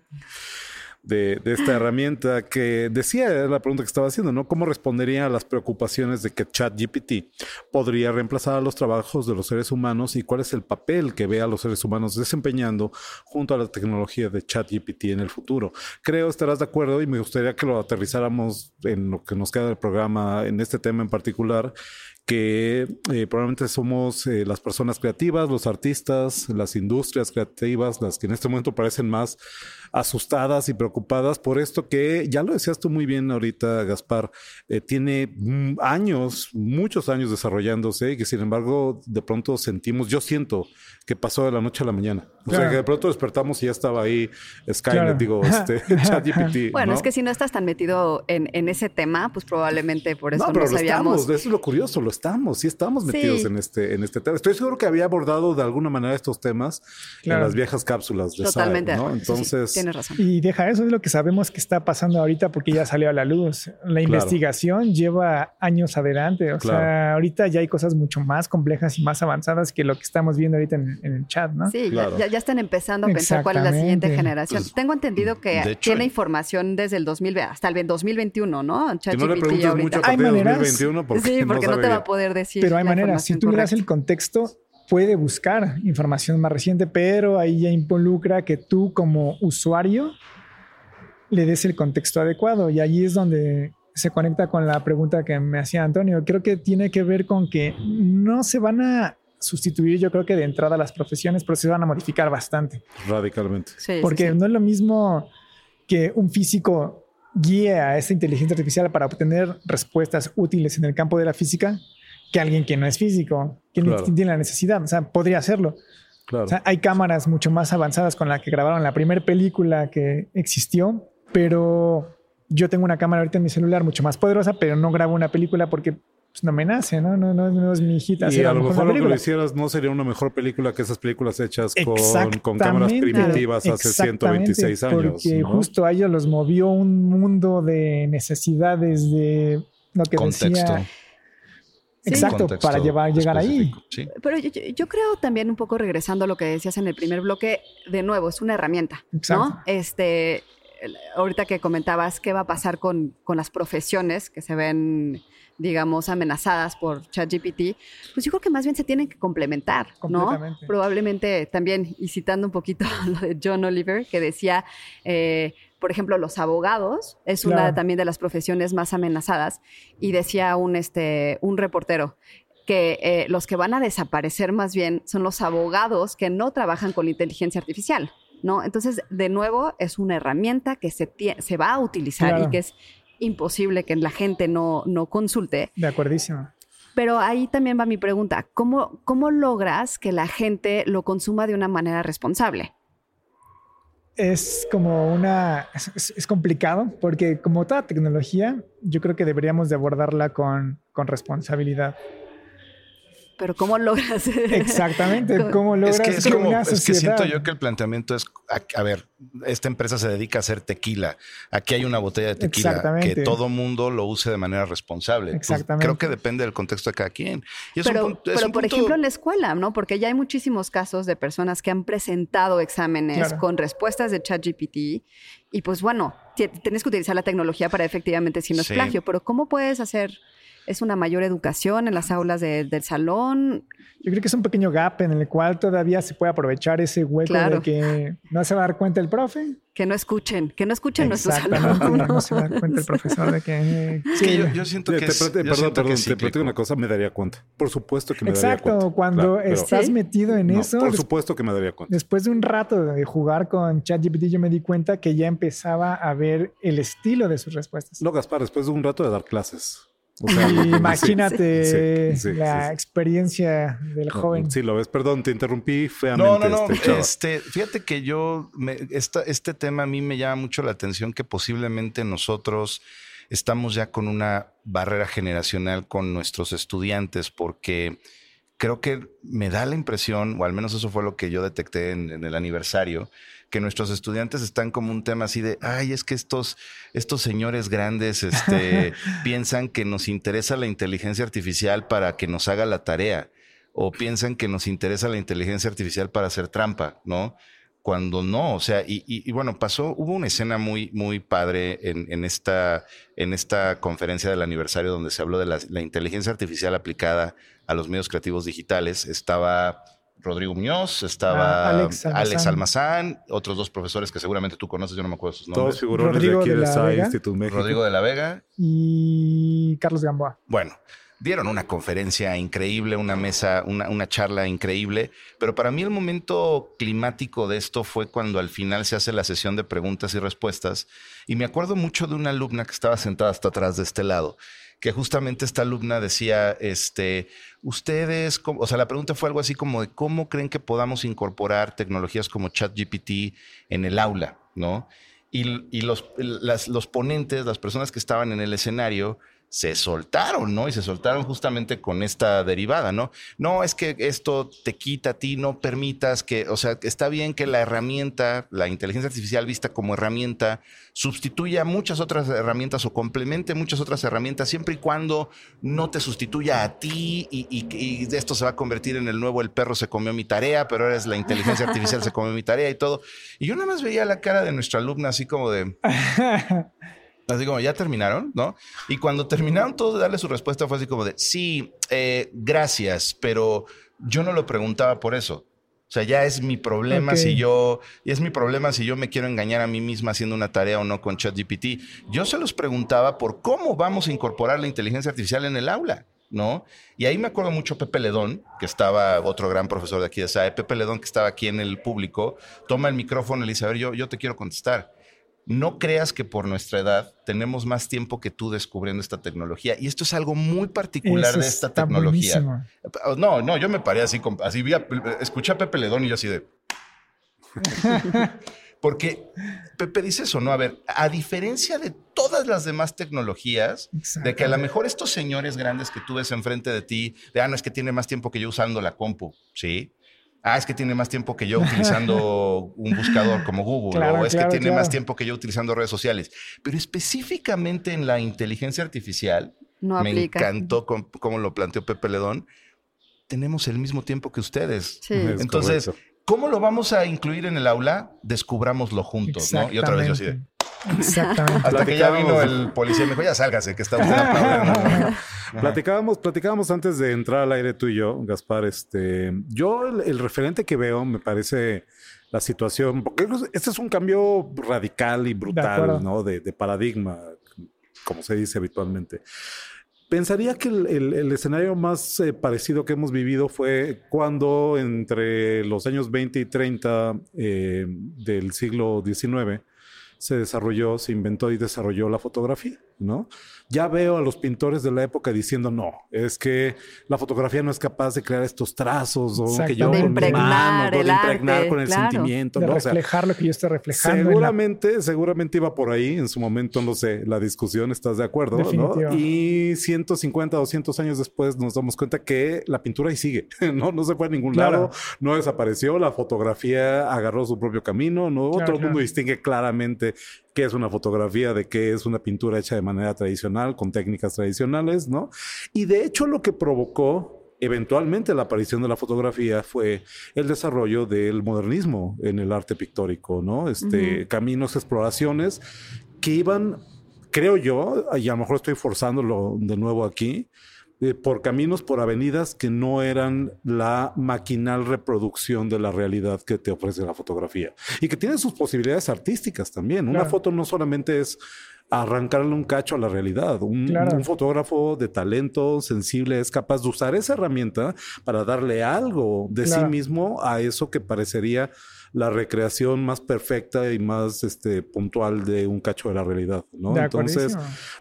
de, de esta herramienta que decía, era la pregunta que estaba haciendo, ¿no? ¿Cómo respondería a las preocupaciones de que ChatGPT podría reemplazar a los trabajos de los seres humanos y cuál es el papel que ve a los seres humanos desempeñando junto a la tecnología de ChatGPT en el futuro? Creo estarás de acuerdo y me gustaría que lo aterrizáramos en lo que nos queda del programa, en este tema en particular, que eh, probablemente somos eh, las personas creativas, los artistas, las industrias creativas, las que en este momento parecen más asustadas y preocupadas por esto que, ya lo decías tú muy bien ahorita, Gaspar, eh, tiene mm, años, muchos años desarrollándose y que sin embargo de pronto sentimos, yo siento que pasó de la noche a la mañana. O sea, que de pronto despertamos y ya estaba ahí Skynet, Claro. digo, este, ChatGPT. Bueno, ¿no? es que si no estás tan metido en, en ese tema, pues probablemente por eso no, no, pero lo sabíamos. estamos, eso es lo curioso, lo estamos, sí estamos metidos Sí. en este en este tema. Estoy seguro que había abordado de alguna manera estos temas Claro. en las viejas cápsulas de Totalmente. ¿no? Sí, sí, Entonces, tienes razón. Y deja eso, es lo que sabemos que está pasando ahorita porque ya salió a la luz. La investigación lleva años adelante. O Claro. sea, ahorita ya hay cosas mucho más complejas y más avanzadas que lo que estamos viendo ahorita en, en el chat, ¿no? Sí, ya- Claro. ya, ya están empezando a pensar cuál es la siguiente generación. Pues, Tengo entendido que hecho, tiene en- información desde el 2000 hasta el 2021, ¿no? que no le mucho a Hay partir de maneras- 2021 porque, sí, porque no, te va a poder decir. Pero hay la maneras. Si tú le das el contexto, puede buscar información más reciente, pero ahí ya involucra que tú como usuario le des el contexto adecuado. Y allí es donde se conecta con la pregunta que me hacía Antonio. Creo que tiene que ver con que no se van a sustituir, yo creo que de entrada las profesiones, pero se van a modificar bastante. radicalmente. Sí, sí, Porque sí. no es lo mismo que un físico guíe a esa inteligencia artificial para obtener respuestas útiles en el campo de la física que alguien que no es físico, que Claro. tiene la necesidad. O sea, podría hacerlo. Claro. O sea, hay cámaras mucho más avanzadas con la que grabaron la primera película que existió, pero yo tengo una cámara ahorita en mi celular mucho más poderosa, pero no grabo una película porque pues, no me nace, ¿no? No, no, no es mi hijita. y a lo mejor lo que lo hicieras no sería una mejor película que esas películas hechas con, con cámaras primitivas hace exactamente, 126 años. Porque ¿no? justo a ellos los movió un mundo de necesidades de lo que Contexto. decía. Sí. Exacto, para llevar, llegar ahí. Sí. Pero yo, creo también un poco regresando a lo que decías en el primer bloque, de nuevo, es una herramienta, Exacto. ¿no? Este, ahorita que comentabas qué va a pasar con, con las profesiones que se ven, digamos, amenazadas por ChatGPT, pues yo creo que más bien se tienen que complementar, ¿no? Probablemente también, y citando un poquito lo de John Oliver, que decía, eh, por ejemplo, los abogados es una Claro. también de las profesiones más amenazadas, y decía un, este, un reportero, que eh, los que van a desaparecer más bien son los abogados que no trabajan con inteligencia artificial, ¿no? Entonces, de nuevo, es una herramienta que se, se va a utilizar Claro. y que es imposible que la gente no, no consulte. De acuerdísimo. Pero ahí también va mi pregunta, ¿cómo, ¿cómo logras que la gente lo consuma de una manera responsable? Es como una... Es, complicado porque como toda tecnología, yo creo que deberíamos de abordarla con, con responsabilidad. Pero ¿cómo logras? Exactamente. ¿Cómo logras Es que, es como, es que siento yo que el planteamiento es, a, a ver, esta empresa se dedica a hacer tequila. Aquí hay una botella de tequila Exactamente. que todo mundo lo use de manera responsable. Pues, Exactamente. creo que depende del contexto de cada quien. Y es un pero, punto- es pero un por punto- ejemplo, en la escuela, ¿no? Porque ya hay muchísimos casos de personas que han presentado exámenes Claro. con respuestas de ChatGPT y pues bueno, ti- tienes que utilizar la tecnología para efectivamente si no es Sí. plagio, pero ¿cómo puedes hacer? ¿Es una mayor educación en las aulas de- del salón? Yo creo que es un pequeño gap en el cual todavía se puede aprovechar ese hueco Claro. de que no se va a dar cuenta el profe. Que no escuchen, que no escuchen nuestros alumnos. No se va a dar cuenta el profesor de que... Es que yo, yo siento que te- es, te- yo perdón, perdón, es te platico una cosa, me daría cuenta. Por supuesto que me daría Exacto, cuenta. cuando Claro, estás Sí. metido en No, eso, por supuesto que me daría cuenta. después de un rato de jugar con ChatGPT, yo me di cuenta que ya empezaba a ver el estilo de sus respuestas. No, Gaspar, después de un rato de dar clases. O sea, imagínate sí, sí, sí, la sí. experiencia del joven. Sí, lo ves. Perdón, te interrumpí feamente. No, no, no. este. Este, fíjate que yo, me- esta- este tema a mí me llama mucho la atención que posiblemente nosotros estamos ya con una barrera generacional con nuestros estudiantes porque creo que me da la impresión, o al menos eso fue lo que yo detecté en, en el aniversario, que nuestros estudiantes están como un tema así de, ay, es que estos, estos señores grandes este, piensan que nos interesa la inteligencia artificial para que nos haga la tarea, o piensan que nos interesa la inteligencia artificial para hacer trampa, ¿no? cuando no, o sea, y, y- y bueno, pasó, hubo una escena muy, muy padre en, en esta, en esta conferencia del aniversario donde se habló de la, la inteligencia artificial aplicada a los medios creativos digitales. Estaba Rodrigo Muñoz, estaba Ah, Alex Alex, Almazán. Otros dos profesores que seguramente tú conoces, yo no me acuerdo sus Todos nombres. figurones Rodrigo de aquí de la Vega. México. Rodrigo de la Vega, Y Carlos Gamboa. Bueno, dieron una conferencia increíble, una mesa, una, una charla increíble, pero para mí el momento climático de esto fue cuando al final se hace la sesión de preguntas y respuestas y me acuerdo mucho de una alumna que estaba sentada hasta atrás de este lado que justamente esta alumna decía, este, ustedes, cómo-" o sea, la pregunta fue algo así como de cómo creen que podamos incorporar tecnologías como ChatGPT en el aula, ¿no? Y, y los, los ponentes, las personas que estaban en el escenario, se soltaron, ¿no? Y se soltaron justamente con esta derivada, ¿no? No, es que esto te quita a ti, no permitas que, o sea, está bien que la herramienta, la inteligencia artificial vista como herramienta, sustituya muchas otras herramientas o complemente muchas otras herramientas, siempre y cuando no te sustituya a ti y de esto se va a convertir en el nuevo el perro se comió mi tarea, pero ahora es la inteligencia artificial se comió mi tarea y todo. Y yo nada más veía la cara de nuestra alumna así como de... Así como, ¿ya terminaron? ¿No? Y cuando terminaron todos de darle su respuesta fue así como de, sí, eh, gracias, pero yo no lo preguntaba por eso. O sea, ya es mi problema si yo, y es mi problema si yo me quiero engañar a mí misma haciendo una tarea o no con ChatGPT. Yo se los preguntaba por cómo vamos a incorporar la inteligencia artificial en el aula, ¿no? Y ahí me acuerdo mucho Pepe Ledón, que estaba otro gran profesor de aquí de SAE, Pepe Ledón, que estaba aquí en el público, toma el micrófono y le dice, a ver, yo, yo te quiero contestar no creas que por nuestra edad tenemos más tiempo que tú descubriendo esta tecnología. Y esto es algo muy particular Eso de esta tecnología. buenísimo. No, no, yo me paré así, así vi a- escuché a Pepe Ledón y yo así de... Porque Pepe dice eso, ¿no? A ver, a diferencia de todas las demás tecnologías, de que a lo mejor estos señores grandes que tú ves enfrente de ti, de, ah, no, es que tiene más tiempo que yo usando la compu, ¿sí? Ah, es que tiene más tiempo que yo utilizando un buscador como Google, Claro, o es claro, que tiene claro. más tiempo que yo utilizando redes sociales. Pero específicamente en la inteligencia artificial, No me aplica. encantó cómo lo planteó Pepe Ledón, tenemos el mismo tiempo que ustedes. Sí. Entonces. ¿cómo lo vamos a incluir en el aula? Descubrámoslo juntos, ¿no? Y otra vez yo así de... Exactamente. Hasta que ya vino Platicábamos. el policía y me dijo, ya sálgase, que está usted aplaudiendo. Platicábamos, platicábamos antes de entrar al aire tú y yo, Gaspar. Este, yo el, el referente que veo me parece la situación, porque este es un cambio radical y brutal, ¿no? De, de paradigma, como se dice habitualmente. Pensaría que el, el- el escenario más eh, parecido que hemos vivido fue cuando entre los años 20 y 30 eh, del siglo XIX se desarrolló, se inventó y desarrolló la fotografía, ¿no? Ya veo a los pintores de la época diciendo, no, es que la fotografía no es capaz de crear estos trazos o que yo. De con mis manos, ¿no? el de impregnar arte, con el claro. sentimiento, De ¿no? O sea, reflejar lo que yo estoy reflejando. la- Seguramente, seguramente iba por ahí en su momento, no sé, la discusión, ¿estás de acuerdo? ¿no? Y 150, 200 años después nos damos cuenta que la pintura ahí sigue, ¿no? No se fue a ningún Claro. lado, no desapareció, la fotografía agarró su propio camino, ¿no? Claro, Todo el mundo distingue claramente qué es una fotografía, de qué es una pintura hecha de manera tradicional, con técnicas tradicionales, ¿no? Y de hecho lo que provocó eventualmente la aparición de la fotografía fue el desarrollo del modernismo en el arte pictórico, ¿no? Este, caminos, exploraciones que iban, creo yo, y a lo mejor estoy forzándolo de nuevo aquí, eh, por caminos, por avenidas que no eran la maquinal reproducción de la realidad que te ofrece la fotografía. Y que tiene sus posibilidades artísticas también. Una foto no solamente es arrancarle un cacho a la realidad. Un, Claro. un fotógrafo de talento sensible es capaz de usar esa herramienta para darle algo de sí mismo a eso que parecería la recreación más perfecta y más este, puntual de un cacho de la realidad, ¿no? De Entonces,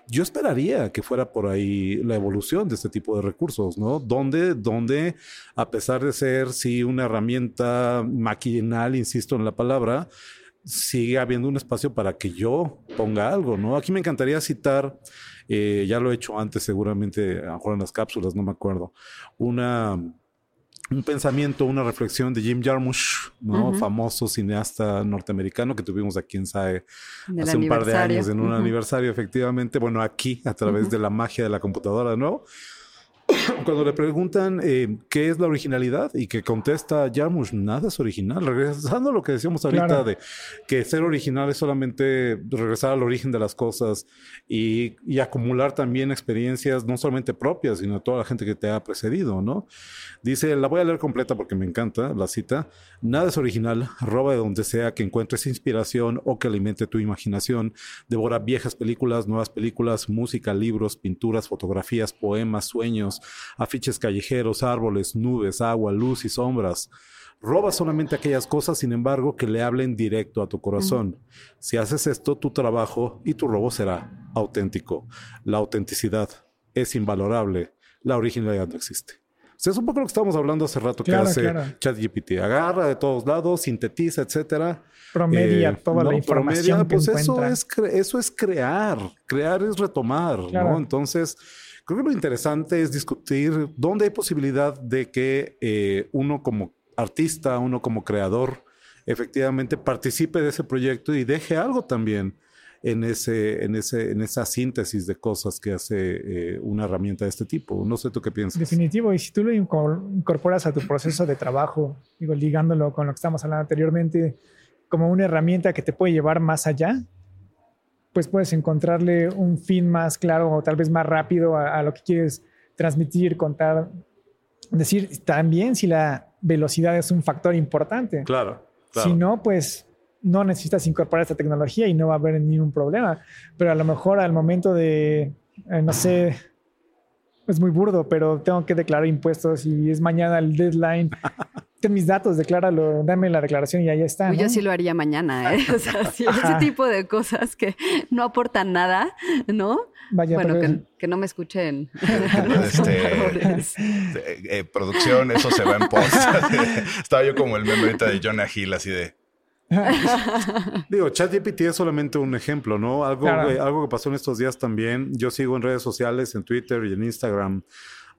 yo esperaría que fuera por ahí la evolución de este tipo de recursos, ¿no? Donde, donde a pesar de ser, sí, una herramienta maquinal, insisto en la palabra, sigue habiendo un espacio para que yo ponga algo, ¿no? Aquí me encantaría citar, eh, ya lo he hecho antes seguramente, a lo mejor en las cápsulas, no me acuerdo, una un pensamiento, una reflexión de Jim Jarmusch, ¿no? Famoso cineasta norteamericano que tuvimos aquí en SAE Del hace un par de años en un aniversario, efectivamente. Bueno, aquí, a través de la magia de la computadora, ¿no? cuando le preguntan eh, qué es la originalidad y que contesta Jarmusch, nada es original. Regresando a lo que decíamos ahorita Claro. de que ser original es solamente regresar al origen de las cosas y, y acumular también experiencias no solamente propias, sino de toda la gente que te ha precedido, ¿no? Dice, la voy a leer completa porque me encanta la cita. Nada es original, roba de donde sea que encuentres inspiración o que alimente tu imaginación. Devora viejas películas, nuevas películas, música, libros, pinturas, fotografías, poemas, sueños, afiches callejeros, árboles, nubes, agua, luz y sombras. Roba solamente aquellas cosas, sin embargo, que le hablen directo a tu corazón. Si haces esto, tu trabajo y tu robo será auténtico. La autenticidad es invalorable. La originalidad no existe. Sea, es un poco lo que estábamos hablando hace rato Claro, que hace claro. ChatGPT. Agarra de todos lados, sintetiza, etcétera. Promedia Eh, toda la información promedia, que pues eso es, eso es crear. Crear es retomar, Claro. ¿no? Entonces, creo que lo interesante es discutir dónde hay posibilidad de que eh, uno como artista, uno como creador, efectivamente participe de ese proyecto y deje algo también en, ese, en, ese, en esa síntesis de cosas que hace eh, una herramienta de este tipo. No sé tú qué piensas. Definitivo, y si tú lo inco- incorporas a tu proceso de trabajo, digo, ligándolo con lo que estamos hablando anteriormente, como una herramienta que te puede llevar más allá, pues puedes encontrarle un fin más claro o tal vez más rápido a, a lo que quieres transmitir, contar. Decir también si la velocidad es un factor importante. Claro, claro. Si no, pues no necesitas incorporar esta tecnología y no va a haber ningún problema. Pero a lo mejor al momento de, eh, no sé, es muy burdo, pero tengo que declarar impuestos y es mañana el deadline. Ten mis datos, decláralo, dame la declaración y ahí está. Uy, Yo sí lo haría mañana, ¿eh? O sea, sí, ese tipo de cosas que no aportan nada, ¿no? Vaya, bueno, que, que no me escuchen. Este, eh, eh, producción, eso se va en post. Estaba yo como el meme ahorita de Jonah Hill, así de. Digo, ChatGPT es solamente un ejemplo, ¿no? Algo, Claro. que, algo que pasó en estos días también. Yo sigo en redes sociales, en Twitter y en Instagram,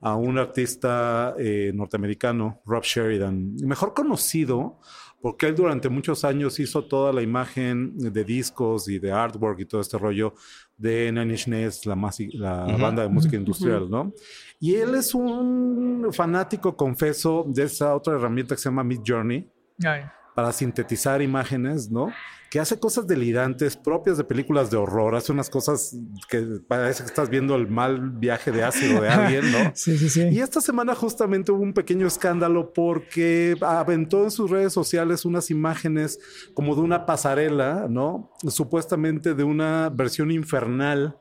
a un artista eh, norteamericano, Rob Sheridan, mejor conocido porque él durante muchos años hizo toda la imagen de discos y de artwork y todo este rollo de Nine Inch Nails, la, masi- la banda de música industrial, ¿no? Y él es un fanático, confeso, de esa otra herramienta que se llama Mid Journey Ay, para sintetizar imágenes, ¿no? Que hace cosas delirantes propias de películas de horror, hace unas cosas que parece que estás viendo el mal viaje de ácido de alguien, ¿no? sí, sí, sí. Y esta semana justamente hubo un pequeño escándalo porque aventó en sus redes sociales unas imágenes como de una pasarela, ¿no? Supuestamente de una versión infernal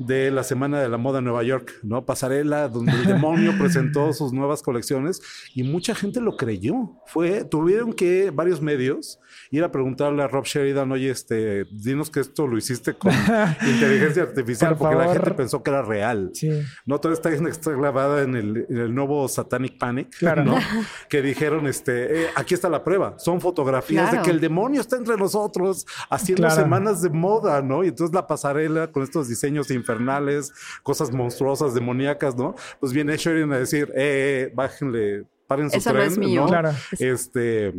de la Semana de la Moda en Nueva York, ¿no? Pasarela donde el demonio presentó sus nuevas colecciones y mucha gente lo creyó. Fue, tuvieron que varios medios ir a preguntarle a Rob Sheridan, oye, este, dinos que esto lo hiciste con inteligencia artificial Por porque la gente pensó que era real. Sí. No, toda esta gente que está grabada en el, en el nuevo Satanic Panic, Claro. ¿no? que dijeron, este, eh, aquí está la prueba, son fotografías Claro. de que el demonio está entre nosotros haciendo Claro. semanas de moda, ¿no? Y entonces la pasarela con estos diseños infernales, cosas monstruosas, demoníacas, ¿no? Pues viene Sheridan a decir, eh, eh, bájenle, paren su Eso no tren, es mío. Claro. Este...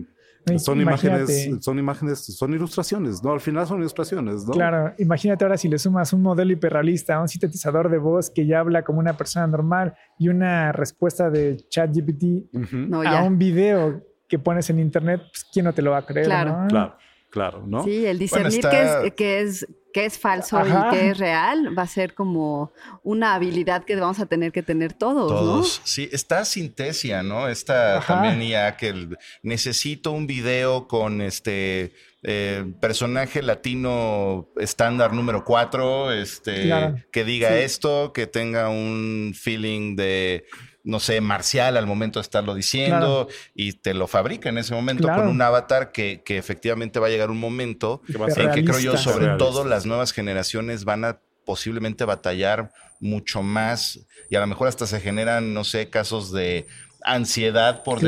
Ay, Son imagínate. imágenes, son imágenes, son ilustraciones, ¿no? Al final son ilustraciones, ¿no? Claro, imagínate ahora si le sumas un modelo hiperrealista, un sintetizador de voz que ya habla como una persona normal y una respuesta de ChatGPT Ujú. No, a un video que pones en internet, pues quién no te lo va a creer, Claro. ¿no? Claro, claro, ¿no? Sí, el discernir está- qué, es, qué, es, qué es falso Ajá. y qué es real va a ser como una habilidad que vamos a tener que tener todos, Todos. Sí, está Sintesia, ¿no? Esta Ajá. también ya que el- necesito un video con este eh, personaje latino estándar número 4, este, Claro. que diga Sí. esto, que tenga un feeling de no sé, marcial al momento de estarlo diciendo y te lo fabrica en ese momento Claro. con un avatar que, que efectivamente va a llegar un momento en que creo yo, sobre Realista. todo las nuevas generaciones van a posiblemente batallar mucho más y a lo mejor hasta se generan, no sé, casos de ansiedad por,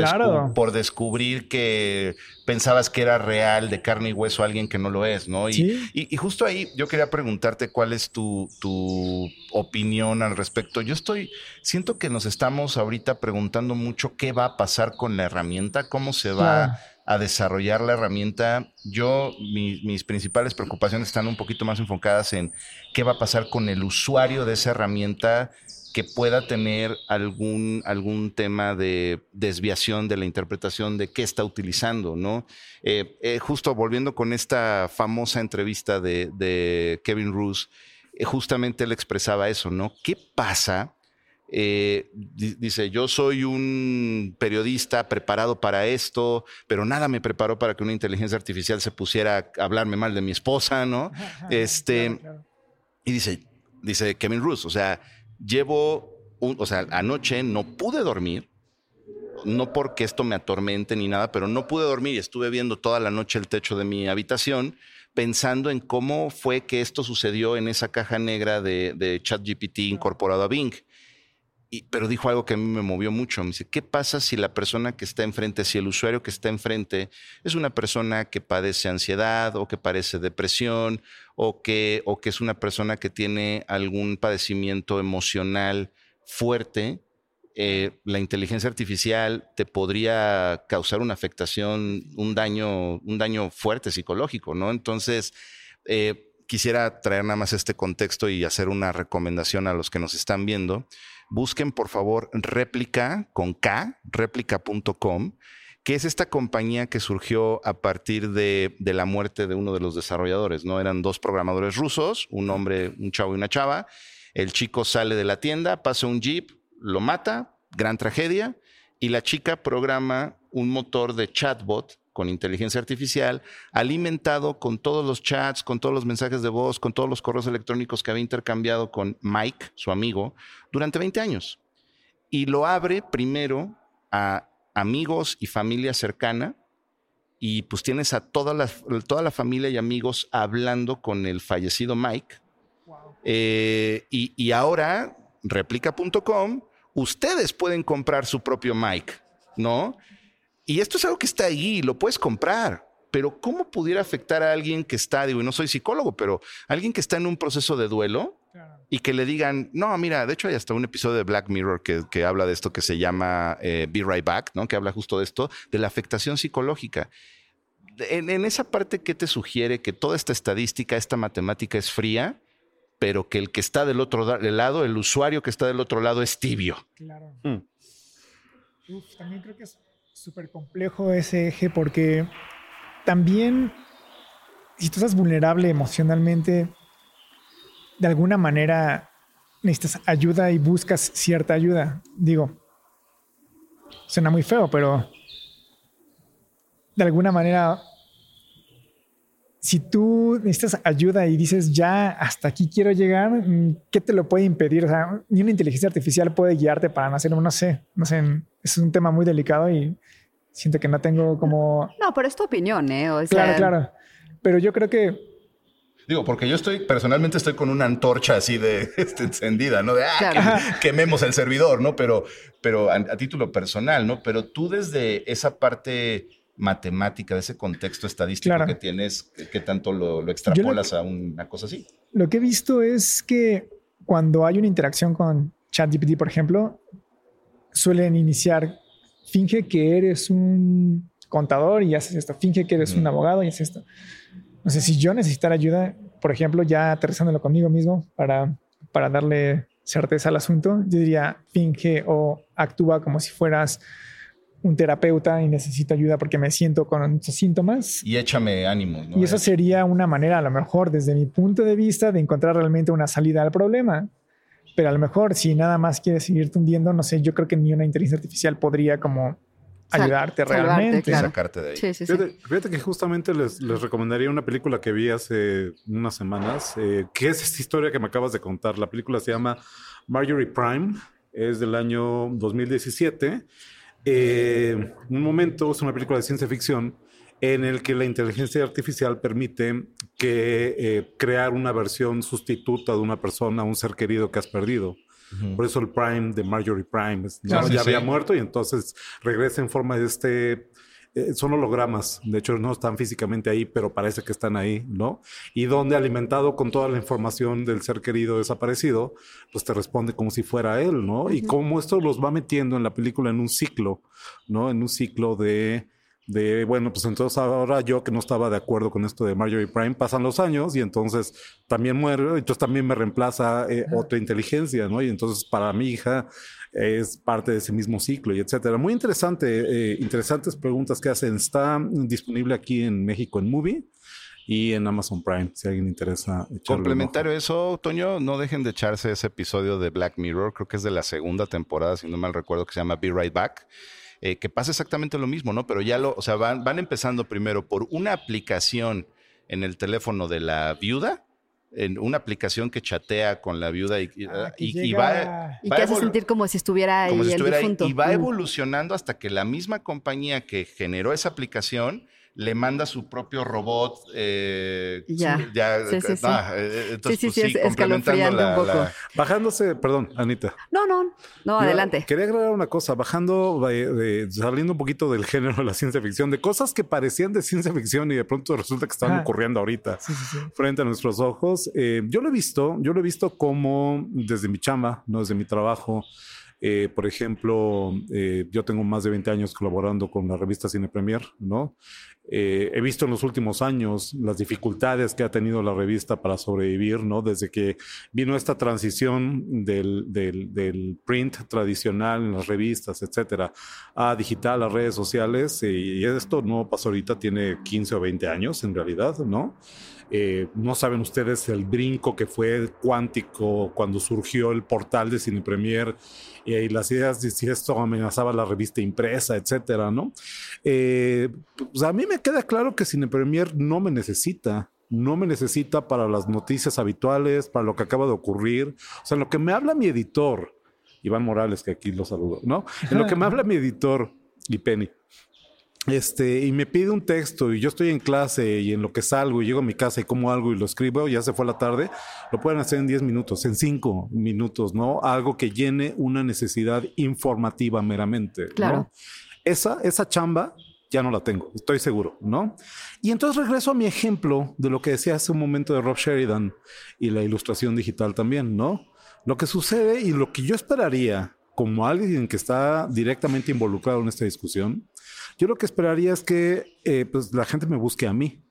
descu- por descubrir que pensabas que era real, de carne y hueso, alguien que no lo es, ¿no? Y, Sí. y- y justo ahí yo quería preguntarte cuál es tu, tu opinión al respecto. Yo estoy, siento que nos estamos ahorita preguntando mucho qué va a pasar con la herramienta, cómo se va a desarrollar la herramienta. Yo, mi- mis principales preocupaciones están un poquito más enfocadas en qué va a pasar con el usuario de esa herramienta que pueda tener algún, algún tema de desviación de la interpretación de qué está utilizando, ¿no? Eh, eh, justo volviendo con esta famosa entrevista de, de Kevin Roos, eh, justamente él expresaba eso, ¿no? ¿Qué pasa? dice, yo soy un periodista preparado para esto, pero nada me preparó para que una inteligencia artificial se pusiera a hablarme mal de mi esposa, ¿no? Este, y dice, dice Kevin Roos, o sea, llevo, o sea, anoche no pude dormir, no porque esto me atormente ni nada, pero no pude dormir y estuve viendo toda la noche el techo de mi habitación pensando en cómo fue que esto sucedió en esa caja negra de, de ChatGPT incorporado a Bing. Pero dijo algo que a mí me movió mucho. Me dice, ¿qué pasa si la persona que está enfrente, si el usuario que está enfrente es una persona que padece ansiedad o que padece depresión o que, o que es una persona que tiene algún padecimiento emocional fuerte, eh, la inteligencia artificial te podría causar una afectación, un daño, un daño fuerte psicológico, ¿no? Entonces, eh, quisiera traer nada más este contexto y hacer una recomendación a los que nos están viendo. Busquen, por favor, réplica con K, réplica.com que es esta compañía que surgió a partir de, la muerte de uno de los desarrolladores, ¿no? Eran dos programadores rusos, un hombre, un chavo y una chava. El chico sale de la tienda, pasa un jeep, lo mata, gran tragedia, y la chica programa un motor de chatbot con inteligencia artificial, alimentado con todos los chats, con todos los mensajes de voz, con todos los correos electrónicos que había intercambiado con Mike, su amigo, durante 20 años. Y lo abre primero a amigos y familia cercana, y pues tienes a toda la, toda la familia y amigos hablando con el fallecido Mike. Eh, y, y, ahora, replica.com, ustedes pueden comprar su propio Mike, ¿no? Y esto es algo que está ahí, lo puedes comprar. Pero ¿cómo pudiera afectar a alguien que está, digo, y no soy psicólogo, pero alguien que está en un proceso de duelo, y que le digan, no, mira, de hecho hay hasta un episodio de Black Mirror que, habla de esto que se llama eh, Be Right Back, ¿no? Que habla justo de esto, de la afectación psicológica. En, esa parte, ¿qué te sugiere? Que toda esta estadística, esta matemática es fría, pero que el que está del otro lado, el usuario que está del otro lado es tibio. Claro. Mm. también creo que es súper complejo ese eje porque también si tú estás vulnerable emocionalmente, de alguna manera necesitas ayuda y buscas cierta ayuda. Digo, suena muy feo, pero de alguna manera, si tú necesitas ayuda y dices, ya, hasta aquí quiero llegar, ¿qué te lo puede impedir? O sea, ni una inteligencia artificial puede guiarte para no hacerlo, no sé, no sé, es un tema muy delicado y siento que no tengo como... No, pero es tu opinión, ¿eh? claro, claro. Pero yo creo que Digo, porque yo estoy, personalmente estoy con una antorcha así de este, encendida, ¿no? De, ah, quememos el servidor, ¿no? Pero, pero a, título personal, ¿no? Pero tú desde esa parte matemática, de ese contexto estadístico que tienes, ¿qué tanto lo, extrapolas a una cosa así? Lo que he visto es que cuando hay una interacción con ChatGPT, por ejemplo, suelen iniciar, finge que eres un contador y haces esto, finge que eres un abogado y haces esto no sé, si yo necesitara ayuda, por ejemplo, ya aterrizándolo conmigo mismo para, para darle certeza al asunto, yo diría, finge o actúa como si fueras un terapeuta y necesito ayuda porque me siento con estos síntomas. Y échame ánimo. Y eso sería una manera, a lo mejor, desde mi punto de vista, de encontrar realmente una salida al problema. Pero a lo mejor, si nada más quieres seguir hundiendo, no sé, yo creo que ni una inteligencia artificial podría como ayudarte realmente. Sacarte de ahí. fíjate, que justamente les, recomendaría una película que vi hace unas semanas, eh, que es esta historia que me acabas de contar. La película se llama Marjorie Prime, es del año 2017. Eh, un momento, es una película de ciencia ficción en el que la inteligencia artificial permite que eh, crear una versión sustituta de una persona, un ser querido que has perdido. Por eso el Prime de Marjorie Prime ya había muerto y entonces regresa en forma de este eh, son hologramas, de hecho no están físicamente ahí, pero parece que están ahí, ¿no? Y donde alimentado con toda la información del ser querido desaparecido, pues te responde como si fuera él, ¿no? Y como esto los va metiendo en la película en un ciclo, ¿no? En un ciclo de de, bueno, pues entonces ahora yo que no estaba de acuerdo con esto de Marjorie Prime, pasan los años y entonces también muero, entonces también me reemplaza eh, otra inteligencia, ¿no? Y entonces para mi hija es parte de ese mismo ciclo y etcétera. Muy interesante, eh, interesantes preguntas que hacen. Está disponible aquí en México en Movie y en Amazon Prime, si a alguien le interesa. Complementario a eso, Toño, no dejen de echarse ese episodio de Black Mirror, creo que es de la segunda temporada, si no mal recuerdo, que se llama Be Right Back. Eh, que pasa exactamente lo mismo, ¿no? Pero ya lo, o sea, van, van empezando primero por una aplicación en el teléfono de la viuda, en una aplicación que chatea con la viuda y, Ah, que y llega- va, Y va que hace sentir como si estuviera ahí como si el ahí, difunto. y va Mm. evolucionando hasta que la misma compañía que generó esa aplicación le manda su propio robot. eh, Ya. Sí, sí, sí. ah, eh, entonces, Sí, sí, pues, sí, es complementando escalofriante la- un poco. la- Bajándose, perdón, Anita. No, no, no, Yo adelante. Quería agregar una cosa, bajando, de- de- saliendo un poquito del género de la ciencia ficción, de cosas que parecían de ciencia ficción y de pronto resulta que están ocurriendo ahorita Sí, sí, sí. frente a nuestros ojos. Eh, yo lo he visto, yo lo he visto como desde mi chamba, no desde mi trabajo. Eh, por ejemplo, eh, yo tengo más de 20 años colaborando con la revista Cine Premier, ¿no? Eh, he visto en los últimos años las dificultades que ha tenido la revista para sobrevivir, ¿no? Desde que vino esta transición del, del- del print tradicional en las revistas, etcétera, a digital, a redes sociales, eh, y esto no pasó ahorita, tiene 15 o 20 años en realidad, ¿no? Eh, no saben ustedes el brinco que fue cuántico cuando surgió el portal de Cine Premier y, ahí las ideas de si esto amenazaba la revista impresa, etcétera, ¿no? Eh, pues a mí me queda claro que Cine Premier no me necesita. No me necesita para las noticias habituales, para lo que acaba de ocurrir. O sea, en lo que me habla mi editor, Iván Morales, que aquí lo saludo, ¿no? En lo que me habla mi editor y Penny, este, y me pide un texto y yo estoy en clase y en lo que salgo y llego a mi casa y como algo y lo escribo, ya se fue la tarde, lo pueden hacer en 10 minutos, en 5 minutos, ¿no? Algo que llene una necesidad informativa meramente. ¿no? Claro. Esa, esa chamba ya no la tengo, estoy seguro, ¿no? Y entonces regreso a mi ejemplo de lo que decía hace un momento de Rob Sheridan y la ilustración digital también, ¿no? Lo que sucede y lo que yo esperaría como alguien que está directamente involucrado en esta discusión, yo lo que esperaría es que eh, pues, la gente me busque a mí,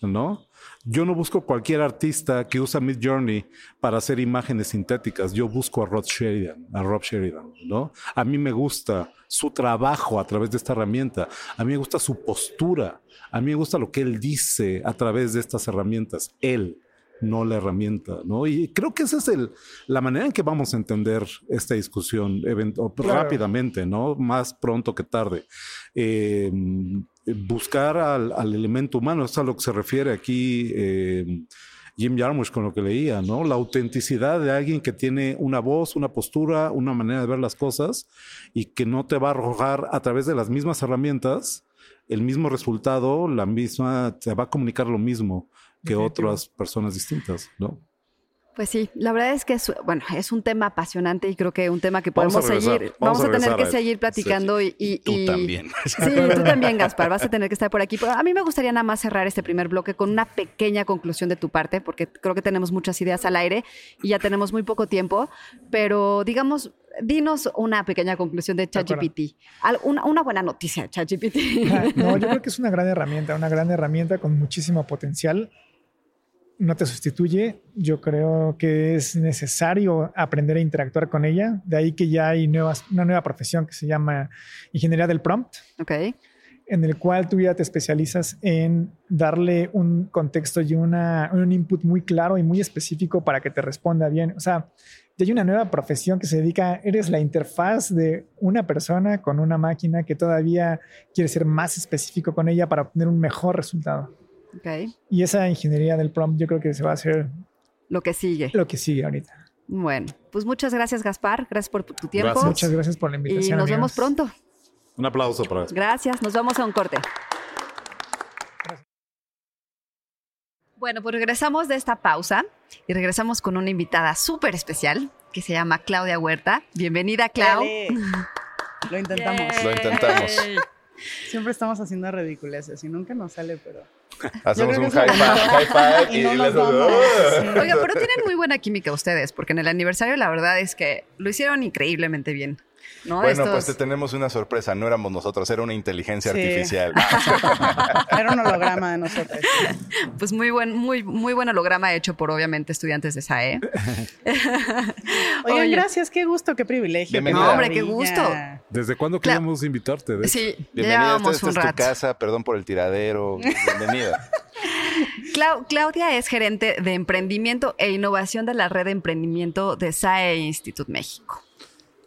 ¿no? Yo no busco cualquier artista que usa Mid Journey para hacer imágenes sintéticas. Yo busco a Rod Sheridan, a Rob Sheridan, ¿no? A mí me gusta su trabajo a través de esta herramienta. A mí me gusta su postura. A mí me gusta lo que él dice a través de estas herramientas. Él, no la herramienta, ¿no? Y creo que esa es el, la manera en que vamos a entender esta discusión Claro. rápidamente, ¿no? Más pronto que tarde. Eh, buscar al, al elemento humano, es a lo que se refiere aquí eh, Jim Jarmusch con lo que leía, ¿no? La autenticidad de alguien que tiene una voz, una postura, una manera de ver las cosas y que no te va a arrojar a través de las mismas herramientas el mismo resultado, la misma, te va a comunicar lo mismo que otras personas distintas, ¿no? Pues sí, la verdad es que es, bueno, es un tema apasionante y creo que un tema que Vamos podemos regresar, seguir. vamos Vamos, a a, tener que seguir platicando y, y- Tú y- también. Sí, tú también, Gaspar, vas a tener que estar por aquí. Pero a mí me gustaría nada más cerrar este primer bloque con una pequeña conclusión de tu parte, porque creo que tenemos muchas ideas al aire y ya tenemos muy poco tiempo. Pero digamos, dinos una pequeña conclusión de. ChatGPT. Una, una buena noticia de ChatGPT. No, yo creo que es una gran herramienta, una gran herramienta con muchísimo potencial. No te sustituye. Yo creo que es necesario aprender a interactuar con ella. De ahí que ya hay nuevas, una nueva profesión que se llama ingeniería del prompt, ok. en el cual tú ya te especializas en darle un contexto y una, un input muy claro y muy específico para que te responda bien. O sea, ya hay una nueva profesión que se dedica, eres la interfaz de una persona con una máquina que todavía quiere ser más específico con ella para obtener un mejor resultado. Ok. Y esa ingeniería del prompt yo creo que se va a hacer Lo que sigue. lo que sigue ahorita. Bueno, pues muchas gracias, Gaspar. Gracias por tu, tiempo. Gracias. Muchas gracias por la Y invitación. nos vemos pronto. Un aplauso para eso. Gracias, nos vamos a un corte. Bueno, pues regresamos de esta pausa y regresamos con una invitada súper especial que se llama Claudia Huerta. Bienvenida, Clau. Dale. Lo intentamos. Lo intentamos. Siempre estamos haciendo ridiculeces y nunca nos sale, pero. Hacemos creo un high five, high five Y y, no les nos vamos. Sí. Oiga, pero tienen muy buena química ustedes, porque en el aniversario la verdad es que lo hicieron increíblemente bien. ¿No? Bueno, Estos- pues te tenemos una sorpresa. No éramos nosotros, era una inteligencia Sí. artificial. Era un holograma de nosotros. Pues muy buen, muy, muy buen holograma hecho por obviamente estudiantes de SAE. Oigan, Oye. gracias, qué gusto, qué privilegio. Bienvenida. No, hombre, qué gusto. ¿Desde cuándo Cla- queríamos invitarte? De? Sí, Bienvenida, esta, esta un es tu casa, perdón por el tiradero. Bienvenida. Clau- Claudia es gerente de emprendimiento e innovación de la red de emprendimiento de SAE Institute México.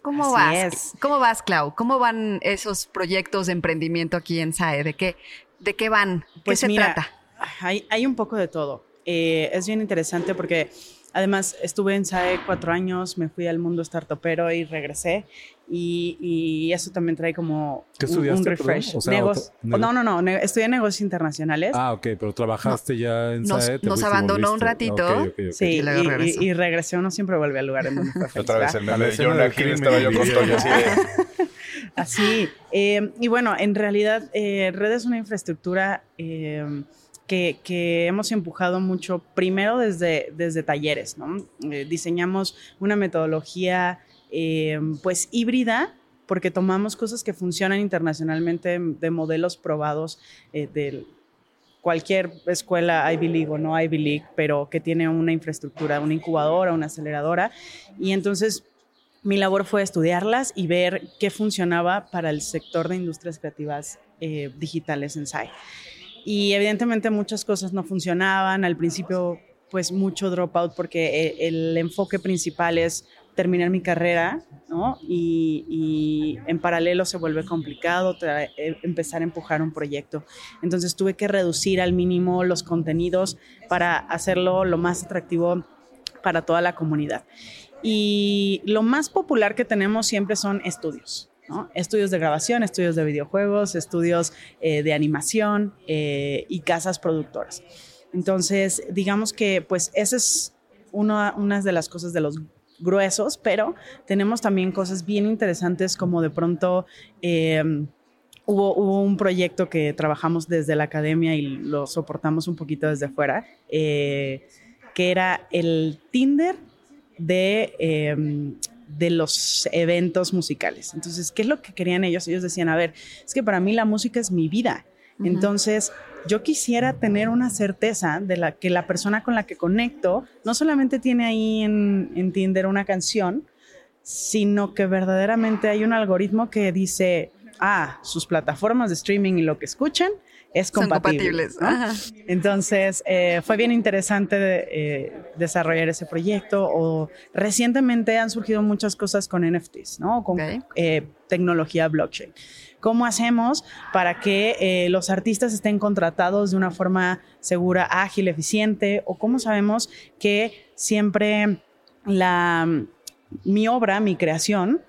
¿Cómo Así vas? es. ¿Cómo vas, Clau? ¿Cómo van esos proyectos de emprendimiento aquí en SAE? ¿De qué, de qué van? ¿Qué Pues se mira, trata? Hay, hay un poco de todo. Eh, es bien interesante porque además estuve en SAE cuatro años, me fui al mundo startupero y regresé. Y, y eso también trae como ¿Qué un- refresh. O sea, Negos- otro- nego- no, no, no, ne- estudié negocios internacionales. Ah, ok, pero trabajaste ya en Nos- nos abandonó un ratito. Sí, Y luego y, regresó. y- y regresé. Uno siempre vuelve al lugar en donde fue Otra vez el meme Hill crimen, estaba yo con Toño yo. así de... Así. eh, y bueno, en realidad, eh, Red es una infraestructura eh, que, que hemos empujado mucho, primero desde, desde talleres, ¿no? Eh, diseñamos una metodología, eh, pues, híbrida, porque tomamos cosas que funcionan internacionalmente de modelos probados eh, del cualquier escuela Ivy League o no Ivy League, pero que tiene una infraestructura, una incubadora, una aceleradora. Y entonces mi labor fue estudiarlas y ver qué funcionaba para el sector de industrias creativas eh, digitales en SAI. Y evidentemente muchas cosas no funcionaban. Al principio, pues mucho dropout porque el enfoque principal es terminar mi carrera, ¿no? Y, y en paralelo se vuelve complicado eh, empezar a empujar un proyecto. Entonces tuve que reducir al mínimo los contenidos para hacerlo lo más atractivo para toda la comunidad. Y lo más popular que tenemos siempre son estudios. ¿no? Estudios de grabación, estudios de videojuegos, estudios eh, de animación eh, y casas productoras. Entonces, digamos que pues esa es una, una de las cosas de los gruesos, pero tenemos también cosas bien interesantes como de pronto... eh, Hubo, hubo, un proyecto que trabajamos desde la academia y lo soportamos un poquito desde fuera, eh, que era el Tinder de, eh, de los eventos musicales. Entonces, ¿qué es lo que querían ellos? Ellos decían, a ver, es que para mí la música es mi vida. Uh -huh. Entonces, yo quisiera tener una certeza de la que la persona con la que conecto no solamente tiene ahí en, en Tinder una canción, sino que verdaderamente hay un algoritmo que dice, ah, sus plataformas de streaming y lo que escuchan es compatible. Son compatibles. ¿no? Entonces, eh, fue bien interesante de, eh, desarrollar ese proyecto. O recientemente han surgido muchas cosas con NFTs, ¿no? Con eh, tecnología blockchain. ¿Cómo hacemos para que eh, los artistas estén contratados de una forma segura, ágil, eficiente? ¿O cómo sabemos que siempre la, mi obra, mi creación,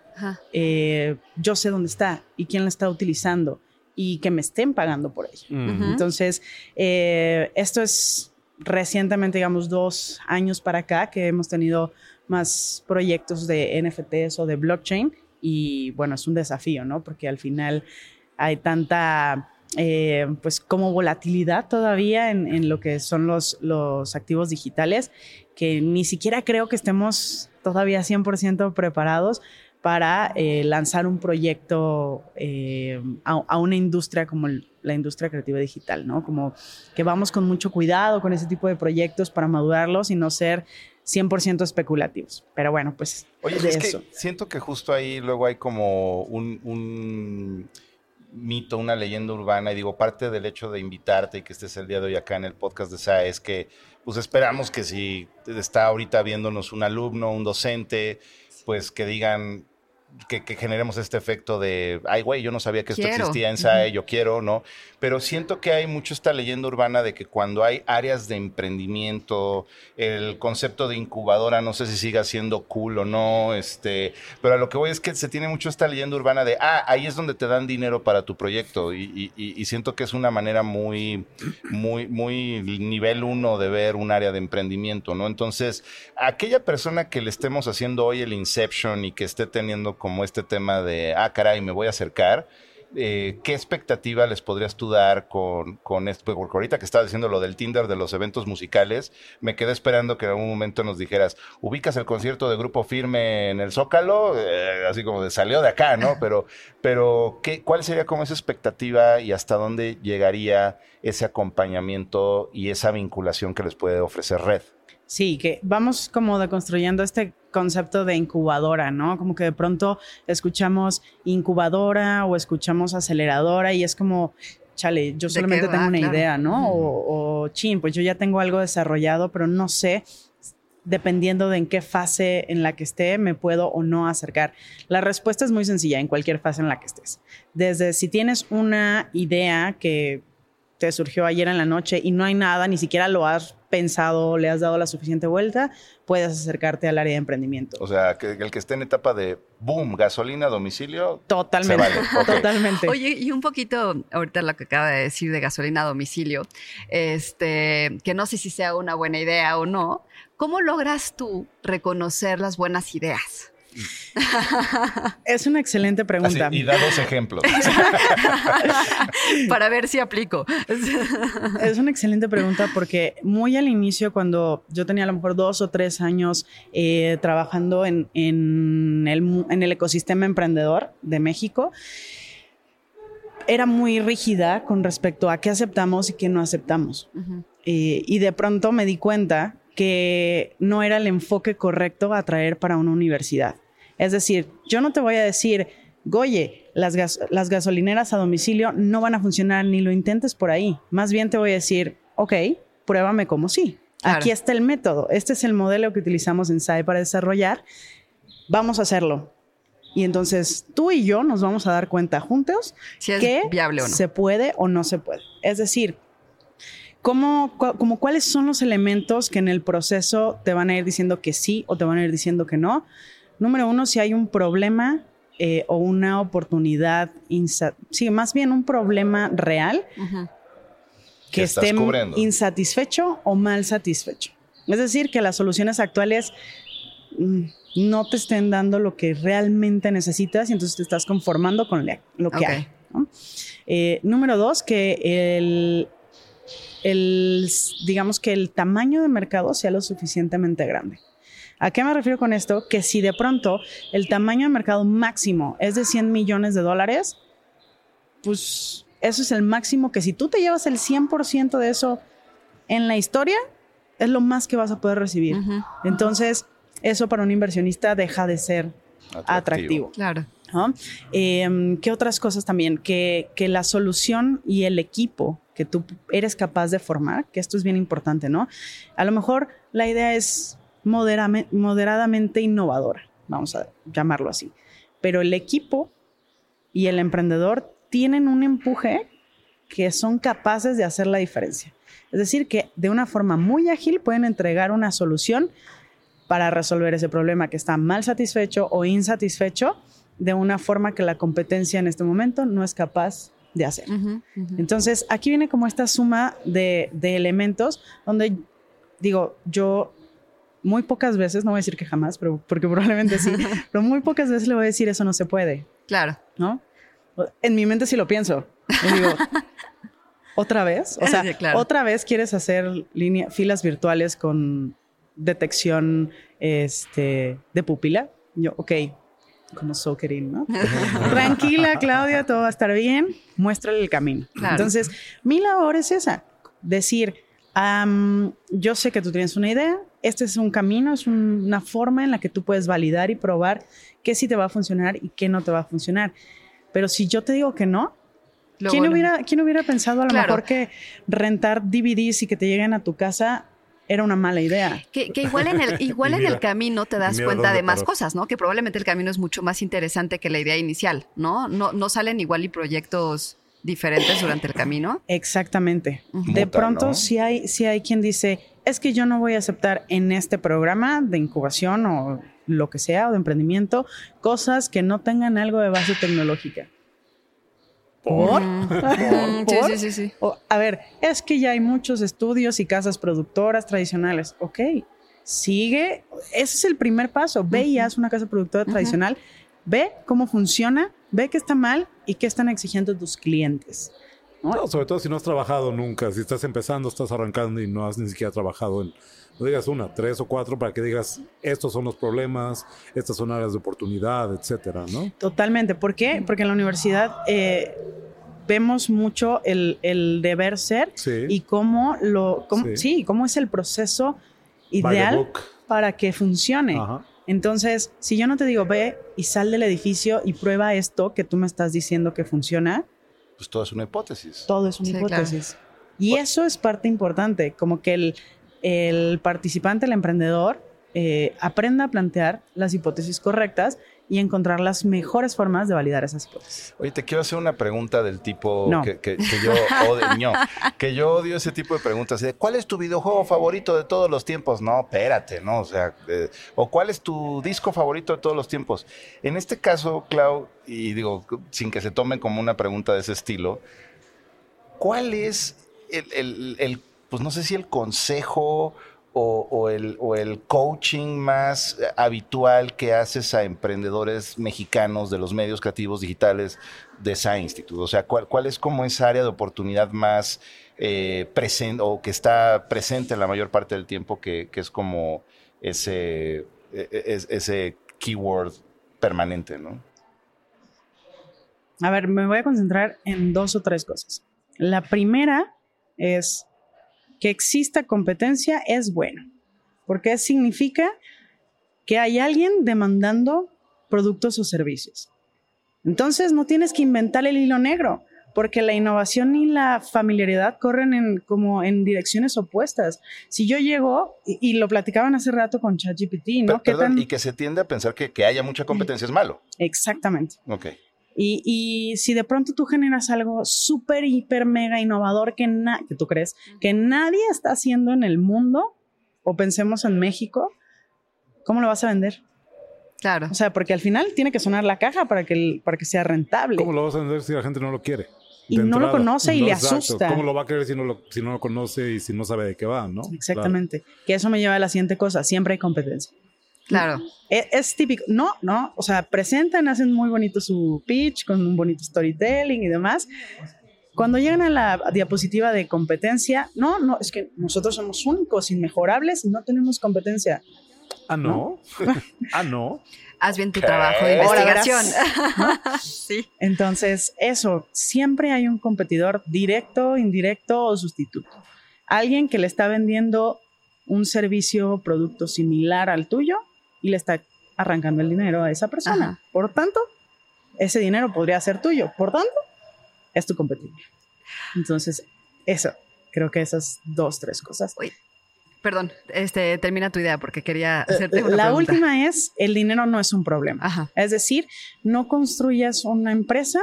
eh, yo sé dónde está y quién la está utilizando y que me estén pagando por ello. Ujú. Entonces, eh, esto es recientemente, digamos, dos años para acá que hemos tenido más proyectos de NFTs o de blockchain y bueno, es un desafío, ¿no? Porque al final hay tanta, eh, pues como volatilidad todavía en, en lo que son los, los activos digitales que ni siquiera creo que estemos todavía 100% preparados para eh, lanzar un proyecto eh, a, a, una industria como la industria creativa digital, ¿no? Como que vamos con mucho cuidado con ese tipo de proyectos para madurarlos y no ser 100% especulativos. Pero bueno, pues Oye, de es eso. que siento que justo ahí luego hay como un, un mito, una leyenda urbana, y digo, parte del hecho de invitarte y que estés el día de hoy acá en el podcast de SAE es que pues esperamos que si está ahorita viéndonos un alumno, un docente, pues que digan, que, que, generemos este efecto de, ay, güey, yo no sabía que esto Quiero. existía en SAE, yo quiero, ¿no? Pero siento que hay mucho esta leyenda urbana de que cuando hay áreas de emprendimiento, el concepto de incubadora, no sé si siga siendo cool o no, este, pero a lo que voy es que se tiene mucho esta leyenda urbana de, ah, ahí es donde te dan dinero para tu proyecto y, y, y siento que es una manera muy, muy, muy nivel uno de ver un área de emprendimiento, ¿no? Entonces, aquella persona que le estemos haciendo hoy el Inception y que esté teniendo como este tema de, ah, caray, me voy a acercar, eh, ¿qué expectativa les podrías tú dar con, con esto? Porque ahorita que estaba diciendo lo del Tinder de los eventos musicales, me quedé esperando que en algún momento nos dijeras, ubicas el concierto de Grupo Firme en el Zócalo, Eh, así como de salió de acá, ¿no? Pero, pero ¿qué, ¿cuál sería como esa expectativa y hasta dónde llegaría ese acompañamiento y esa vinculación que les puede ofrecer Red? Sí, que vamos como deconstruyendo este concepto de incubadora, ¿no? Como que de pronto escuchamos incubadora o escuchamos aceleradora y es como, chale, yo ¿De solamente tengo una Claro. idea, ¿no? O, o, chin, pues yo ya tengo algo desarrollado, pero no sé, dependiendo de en qué fase en la que esté, me puedo o no acercar. La respuesta es muy sencilla en cualquier fase en la que estés. Desde si tienes una idea que te surgió ayer en la noche y no hay nada, ni siquiera lo has pensado, le has dado la suficiente vuelta, puedes acercarte al área de emprendimiento. O sea, que el que esté en etapa de boom, gasolina a domicilio, Totalmente, se vale. Ok. totalmente. Oye, y un poquito ahorita lo que acaba de decir de gasolina a domicilio, este, que no sé si sea una buena idea o no. ¿Cómo logras tú reconocer las buenas ideas? Es una excelente Así, pregunta. y da dos ejemplos. Para ver si aplico. Es una excelente pregunta porque muy al inicio, cuando yo tenía a lo mejor dos o tres años eh, trabajando en, en el, en el ecosistema emprendedor de México, era muy rígida con respecto a qué aceptamos y qué no aceptamos. Eh, y de pronto me di cuenta que no era el enfoque correcto a traer para una universidad. Es decir, yo no te voy a decir, Goye, las, gas- las gasolineras a domicilio no van a funcionar ni lo intentes por ahí. Más bien te voy a decir, ok, pruébame como sí. Claro. Aquí está el método. Este es el modelo que utilizamos en SAE para desarrollar. Vamos a hacerlo. Y entonces tú y yo nos vamos a dar cuenta juntos Si es que viable o no. se puede o no se puede. Es decir, ¿cómo, cu- como cuáles son los elementos que en el proceso te van a ir diciendo que sí o te van a ir diciendo que no? Número uno, si hay un problema eh, o una oportunidad, sí, más bien un problema real Ujú. Que esté cubriendo. insatisfecho o mal satisfecho. Es decir, que las soluciones actuales mm, no te estén dando lo que realmente necesitas y entonces te estás conformando con lo que hay. ¿no? Eh, número dos, que el, el, digamos que el tamaño de mercado sea lo suficientemente grande. ¿A qué me refiero con esto? Que si de pronto el tamaño de mercado máximo es de 100 millones de dólares, pues eso es el máximo que si tú te llevas el 100% de eso en la historia, es lo más que vas a poder recibir. Entonces, eso para un inversionista deja de ser atractivo. Claro. ¿no? Eh, ¿Qué otras cosas también? Que, que la solución y el equipo que tú eres capaz de formar, que esto es bien importante, ¿no? A lo mejor la idea es moderadamente innovadora, vamos a llamarlo así, pero el equipo y el emprendedor tienen un empuje que son capaces de hacer la diferencia. Es decir, que de una forma muy ágil pueden entregar una solución para resolver ese problema que está mal satisfecho o insatisfecho de una forma que la competencia en este momento no es capaz de hacer. Entonces, aquí viene como esta suma de, de elementos donde, digo, yo muy pocas veces, no voy a decir que jamás, pero porque probablemente sí, pero muy pocas veces le voy a decir eso no se puede, Claro. ¿no? En mi mente sí lo pienso. Y digo, ¿otra vez? O sea, Sí, claro. ¿otra vez quieres hacer línea, filas virtuales con detección este, de pupila? Yo, ok, como Sokerin, ¿no? Tranquila, Claudia, todo va a estar bien. Muéstrale el camino. Claro. Entonces, mi labor es esa. Decir, yo sé que tú tienes una idea, este es un camino, es un- una forma en la que tú puedes validar y probar qué sí te va a funcionar y qué no te va a funcionar. Pero si yo te digo que no, Luego ¿quién, hubiera, ¿quién hubiera pensado a lo Claro. mejor que rentar DVDs y que te lleguen a tu casa era una mala idea? Que, que igual en el, igual en el camino te das cuenta de más paró. cosas, ¿no? Que probablemente el camino es mucho más interesante que la idea inicial, ¿no? No, no salen igual y proyectos diferentes durante el camino. Exactamente. De Muta, pronto, ¿no? si hay, si hay quien dice, es que yo no voy a aceptar en este programa de incubación o lo que sea, o de emprendimiento, cosas que no tengan algo de base tecnológica. ¿Por? Mm, ¿Por? Sí, sí, sí, sí. O, a ver, es que ya hay muchos estudios y casas productoras tradicionales. Ok, sigue. Ese es el primer paso. Ve y haz una casa productora tradicional. Ve cómo funciona. ve qué está mal y qué están exigiendo tus clientes. Sobre todo si no has trabajado nunca, si estás empezando, estás arrancando y no has ni siquiera trabajado en, no digas una, tres o cuatro para que digas, estos son los problemas, estas son áreas de oportunidad, etcétera, ¿no? Totalmente. ¿Por qué? Porque en la universidad eh, vemos mucho el, el deber ser Sí. y cómo lo, cómo- Sí. sí, cómo es el proceso ideal para que funcione. Ajá. Entonces, si yo no te digo, ve y sal del edificio y prueba esto que tú me estás diciendo que funciona, Pues todo es una hipótesis. todo es una Sí, hipótesis. Y eso es parte importante, como que el, el participante, el emprendedor, eh, aprenda a plantear las hipótesis correctas y encontrar las mejores formas de validar esas hipótesis. Oye, te quiero hacer una pregunta del tipo No. que, que- que yo odio, no, que yo odio ese tipo de preguntas. de, ¿Cuál es tu videojuego favorito de todos los tiempos? No, espérate, ¿no? O sea, eh, o ¿cuál es tu disco favorito de todos los tiempos? En este caso, Clau, y digo, sin que se tomen como una pregunta de ese estilo, ¿cuál es el, el- el, pues no sé si el consejo o, el, o el coaching más eh, habitual que haces a emprendedores mexicanos de los medios creativos digitales de Science Institute? O sea, ¿cuál, cuál es como esa área de oportunidad más presente o que está presente la mayor parte del tiempo que, que es como ese, e- e- es- ese keyword permanente, ¿no? A ver, me voy a concentrar en dos o tres cosas. La primera es que exista competencia es bueno, porque significa que hay alguien demandando productos o servicios. Entonces no tienes que inventar el hilo negro, porque la innovación y la familiaridad corren en, como en direcciones opuestas. Si yo llego, y, y lo platicaban hace rato con ChatGPT, ¿no? Per- ¿Qué perdón, tan- Y que se tiende a pensar que, que haya mucha competencia es malo. Exactamente. Ok. Y, y si de pronto tú generas algo súper, hiper, mega innovador que, na- que tú crees que nadie está haciendo en el mundo, o pensemos en México, ¿cómo lo vas a vender? Claro. O sea, porque al final tiene que sonar la caja para que, el- para que sea rentable. ¿Cómo lo vas a vender si la gente no lo quiere? Y no lo conoce y le exacto. asusta. ¿Cómo lo va a querer si no lo, si no lo conoce y si no sabe de qué va, no? Exactamente. Que eso me lleva a la siguiente cosa, siempre hay competencia. Claro. Es, es típico, no, no, o sea, presentan, hacen muy bonito su pitch con un bonito storytelling y demás. Cuando llegan a la diapositiva de competencia, no, no, es que nosotros somos únicos, inmejorables y no tenemos competencia. Ah, no. ah, no. Haz bien tu trabajo de investigación. sí. Entonces, eso, siempre hay un competidor directo, indirecto o sustituto. Alguien que le está vendiendo un servicio o producto similar al tuyo y le está arrancando el dinero a esa persona. Ajá. Por tanto, ese dinero podría ser tuyo. Por tanto, es tu competidor. Entonces, eso, creo que esas dos, tres cosas. Perdón, este, termina tu idea porque quería hacerte una Eh, La pregunta. última es, el dinero no es un problema. Ajá. Es decir, no construyas una empresa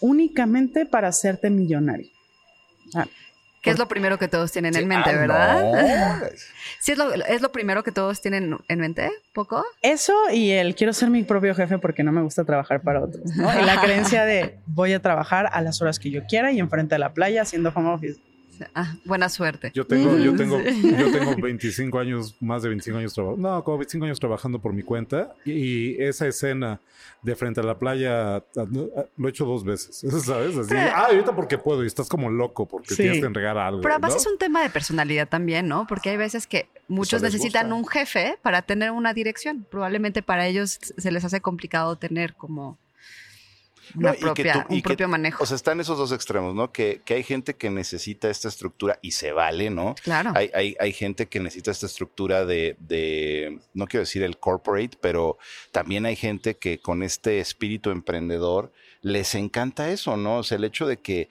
únicamente para hacerte millonario. Ah, Que es lo primero que todos tienen en mente, ah, ¿verdad? no. Sí, es lo, es lo primero que todos tienen en mente, ¿poco? Eso y el quiero ser mi propio jefe porque no me gusta trabajar para otros. ¿no? Y la creencia de voy a trabajar a las horas que yo quiera y enfrente de la playa haciendo home office. Ah, buena suerte. Yo tengo, yo tengo, yo tengo 25 años, más de 25 años trabajando, no, como 25 años trabajando por mi cuenta y esa escena de frente a la playa lo he hecho dos veces, ¿sabes? Así, Pero- ah, ahorita porque puedo y estás como loco porque Sí. tienes que entregar algo. Pero además ¿no? es un tema de personalidad también, ¿no? Porque hay veces que muchos necesitan gusta. un jefe para tener una dirección. Probablemente para ellos se les hace complicado tener como una No, que tú- un que- propio manejo. O sea, están esos dos extremos, ¿no? Que, que hay gente que necesita esta estructura y se vale, ¿no? claro. Hay, hay, hay gente que necesita esta estructura de, de, no quiero decir el corporate, pero también hay gente que con este espíritu emprendedor les encanta eso, ¿no? O sea, el hecho de que,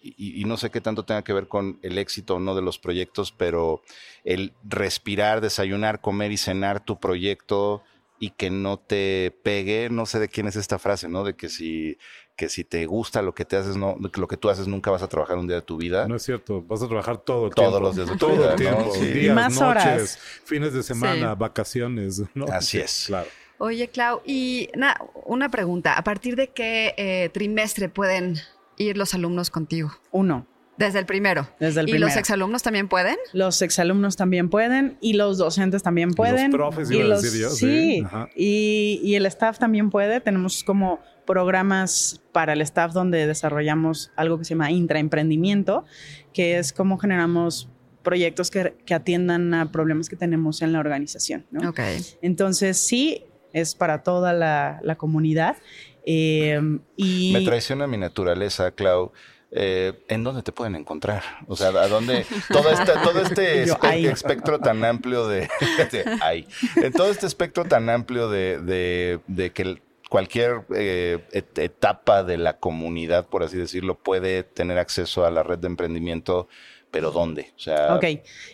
y, y no sé qué tanto tenga que ver con el éxito o no de los proyectos, pero el respirar, desayunar, comer y cenar tu proyecto y que no te pegue, no sé de quién es esta frase, ¿no? De que si, que si te gusta lo que te haces, no, lo que tú haces nunca vas a trabajar un día de tu vida. No es cierto, vas a trabajar todo el Todos tiempo. los días de tu todo vida, el tiempo, ¿no? Sí. días, Más noches, horas. fines de semana, Sí. vacaciones, ¿no? Así es. Claro. Oye, Clau, y na- una pregunta. ¿A partir de qué eh, trimestre pueden ir los alumnos contigo? Uno, Desde el primero. desde el ¿Y primero. los exalumnos también pueden? Los exalumnos también pueden y los docentes también pueden. profes, y iba a los- decir yo, sí. y, y el staff también puede. Tenemos como programas para el staff donde desarrollamos algo que se llama intraemprendimiento, que es cómo generamos proyectos que, que atiendan a problemas que tenemos en la organización. ¿no? Ok. Entonces, sí, es para toda la, la comunidad. eh, y Me traiciona mi naturaleza, Clau. Eh, ¿En dónde te pueden encontrar? O sea, ¿a dónde? Todo este, todo este Yo, espe- ahí. espectro tan amplio de... de-. En todo este espectro tan amplio de, de- de que cualquier eh, et- etapa de la comunidad, por así decirlo, puede tener acceso a la red de emprendimiento, pero ¿dónde? O sea, Ok.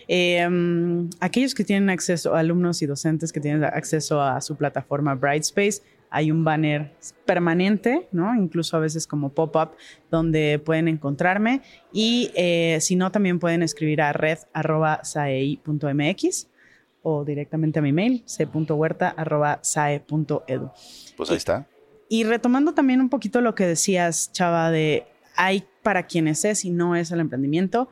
Eh, mm, aquellos que tienen acceso, alumnos y docentes que tienen acceso a su plataforma Brightspace, hay un banner permanente, ¿no? Incluso a veces como pop-up, donde pueden encontrarme. Y eh, si no, también pueden escribir a red.saei.mx o directamente a mi mail, c.huerta.sae.edu. pues ahí está. Y retomando también un poquito lo que decías, Chava, de hay para quienes es y no es el emprendimiento.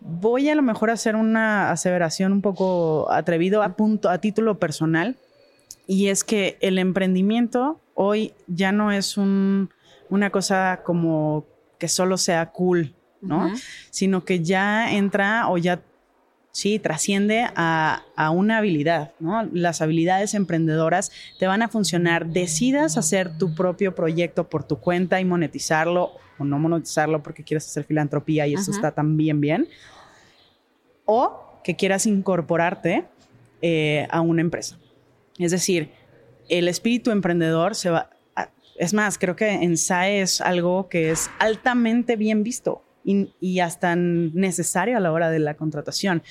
Voy a lo mejor a hacer una aseveración un poco atrevido a punto a título personal y es que el emprendimiento hoy ya no es un- una cosa como que solo sea cool, ¿no? Sino que ya entra o ya sí trasciende a, a una habilidad, ¿no? Las habilidades emprendedoras te van a funcionar. Decidas hacer tu propio proyecto por tu cuenta y monetizarlo o no monetizarlo porque quieres hacer filantropía y eso está también bien. O que quieras incorporarte eh, a una empresa. Es decir, el espíritu emprendedor se va... es más, creo que en SAE es algo que es altamente bien visto y, y hasta necesario a la hora de la contratación.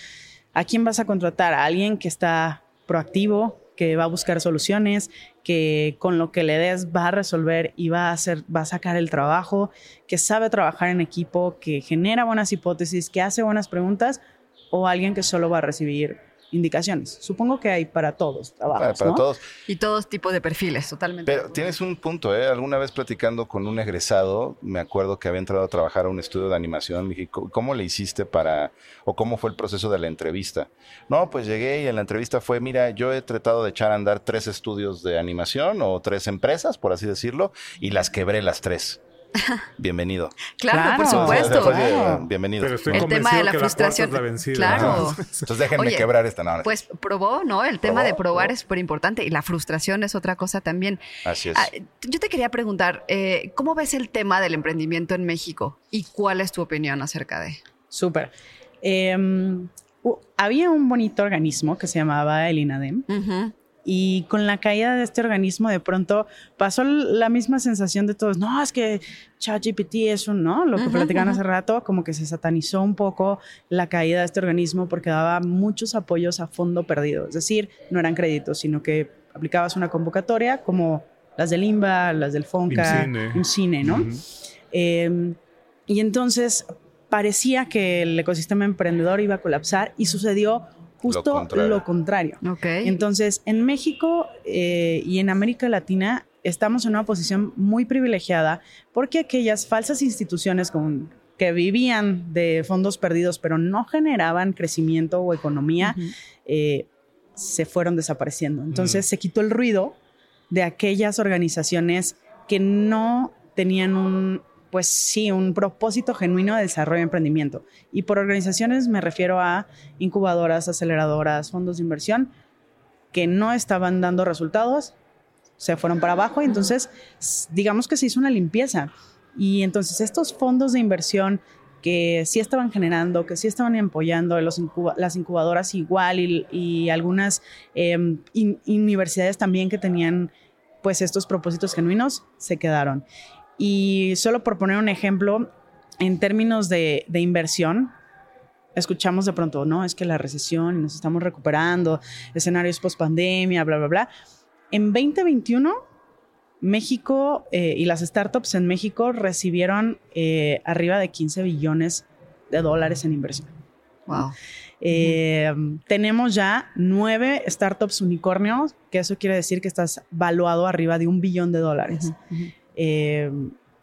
¿A quién vas a contratar? A alguien que está proactivo, que va a buscar soluciones, que con lo que le des va a resolver y va a hacer, va a sacar el trabajo, que sabe trabajar en equipo, que genera buenas hipótesis, que hace buenas preguntas, o alguien que solo va a recibir indicaciones. Supongo que hay para todos trabajos, Para, para ¿no? todos. Y todos tipos de perfiles, totalmente. Pero tienes un punto, ¿eh? Alguna vez platicando con un egresado, me acuerdo que había entrado a trabajar a un estudio de animación. Me dije, "¿Cómo- ¿cómo le hiciste para, o cómo fue el proceso de la entrevista? No, pues llegué y en la entrevista fue, mira, yo he tratado de echar a andar tres estudios de animación o tres empresas, por así decirlo, y las quebré las tres. Bienvenido. claro, por supuesto. Claro. Bienvenido. Pero estoy El tema de la que la cuarta frustración. es la vencida. Claro. Entonces déjenme Oye, quebrar esta. No. Pues probó, ¿no? El tema Probó, de probar probó. es súper importante y la frustración es otra cosa también. Así es. Ah, yo te quería preguntar, eh, ¿cómo ves el tema del emprendimiento en México y cuál es tu opinión acerca de? Súper. Eh, u- había un bonito organismo que se llamaba el INADEM. Y con la caída de este organismo de pronto pasó la misma sensación de todos, no, es que ChatGPT es un, ¿no? Lo que platicaban hace rato, como que se satanizó un poco la caída de este organismo porque daba muchos apoyos a fondo perdido, es decir, no eran créditos, sino que aplicabas una convocatoria como las del INBA, las del FONCA, IMCINE. IMCINE, ¿no? Eh, y entonces parecía que el ecosistema emprendedor iba a colapsar y sucedió justo contrario. lo contrario. Entonces, en México eh, y en América Latina estamos en una posición muy privilegiada porque aquellas falsas instituciones con, que vivían de fondos perdidos pero no generaban crecimiento o economía, eh, se fueron desapareciendo. Entonces se quitó el ruido de aquellas organizaciones que no tenían un, pues sí, un propósito genuino de desarrollo y emprendimiento. Y por organizaciones me refiero a incubadoras, aceleradoras, fondos de inversión que no estaban dando resultados, se fueron para abajo y entonces digamos que se hizo una limpieza. Y entonces estos fondos de inversión que sí estaban generando, que sí estaban apoyando, los las incubadoras igual y, algunas in- universidades también que tenían pues estos propósitos genuinos, se quedaron. Y solo por poner un ejemplo, en términos de, de inversión, escuchamos de pronto, no, es que la recesión y nos estamos recuperando, escenarios post pandemia, bla, bla, bla. En 2021, México eh, y las startups en México recibieron eh, arriba de 15 billones de dólares en inversión. Wow. Eh, Tenemos ya nueve startups unicornios, que eso quiere decir que estás valuado arriba de un billón de dólares. Eh,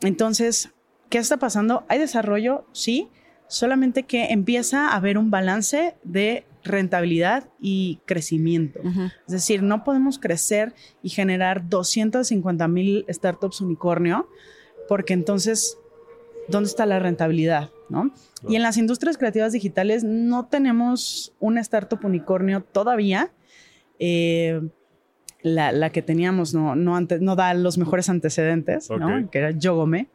entonces, ¿qué está pasando? Hay desarrollo, sí, solamente que empieza a haber un balance de rentabilidad y crecimiento. Es decir, no podemos crecer y generar 250 mil startups unicornio porque entonces, ¿dónde está la rentabilidad? ¿no? Y en las industrias creativas digitales no tenemos un startup unicornio todavía. Eh, la, que teníamos no, no, no, da los mejores antecedentes, ¿no? que era Yogome.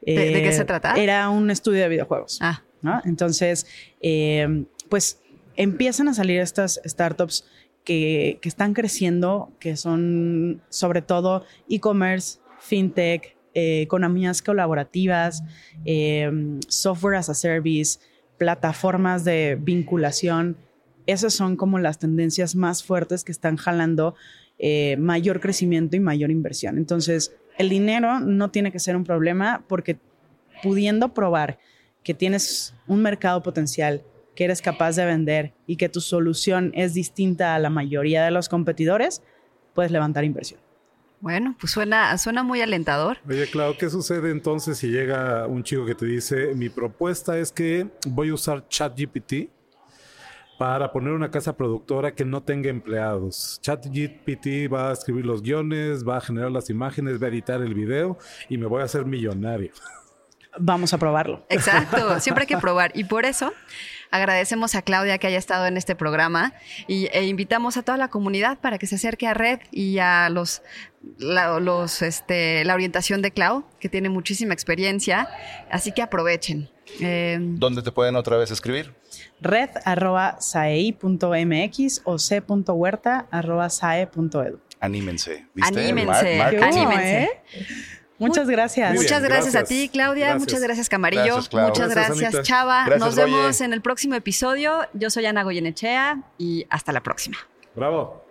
¿De, qué se eh, trata? Era un estudio de videojuegos. Ah. Entonces, eh, pues empiezan a salir estas startups que, que están creciendo, que son sobre todo e-commerce, fintech, eh, economías colaborativas, software as a service, plataformas de vinculación. Esas son como las tendencias más fuertes que están jalando eh, mayor crecimiento y mayor inversión. Entonces, el dinero no tiene que ser un problema porque pudiendo probar que tienes un mercado potencial, que eres capaz de vender y que tu solución es distinta a la mayoría de los competidores, puedes levantar inversión. Bueno, pues suena, suena muy alentador. Oye, Clau, ¿qué sucede entonces si llega un chico que te dice, mi propuesta es que voy a usar ChatGPT para poner una casa productora que no tenga empleados. ChatGPT va a escribir los guiones, va a generar las imágenes, va a editar el video y me voy a hacer millonario. Vamos a probarlo. Exacto, siempre hay que probar. Y por eso agradecemos a Claudia que haya estado en este programa y, e invitamos a toda la comunidad para que se acerque a Red y a los, los este, la orientación de Clau, que tiene muchísima experiencia. Así que aprovechen. Eh, ¿Dónde te pueden otra vez escribir? Red arroba saei.mx o c.huerta arroba sae.edu. Anímense. ¿viste? Anímense. anímense. ¿eh? Muchas gracias. Muchas gracias, a ti, Claudia. Muchas gracias, Camarillo. Muchas gracias, Chava. Nos vemos en el próximo episodio. Yo soy Ana Goyenechea y hasta la próxima. Bravo.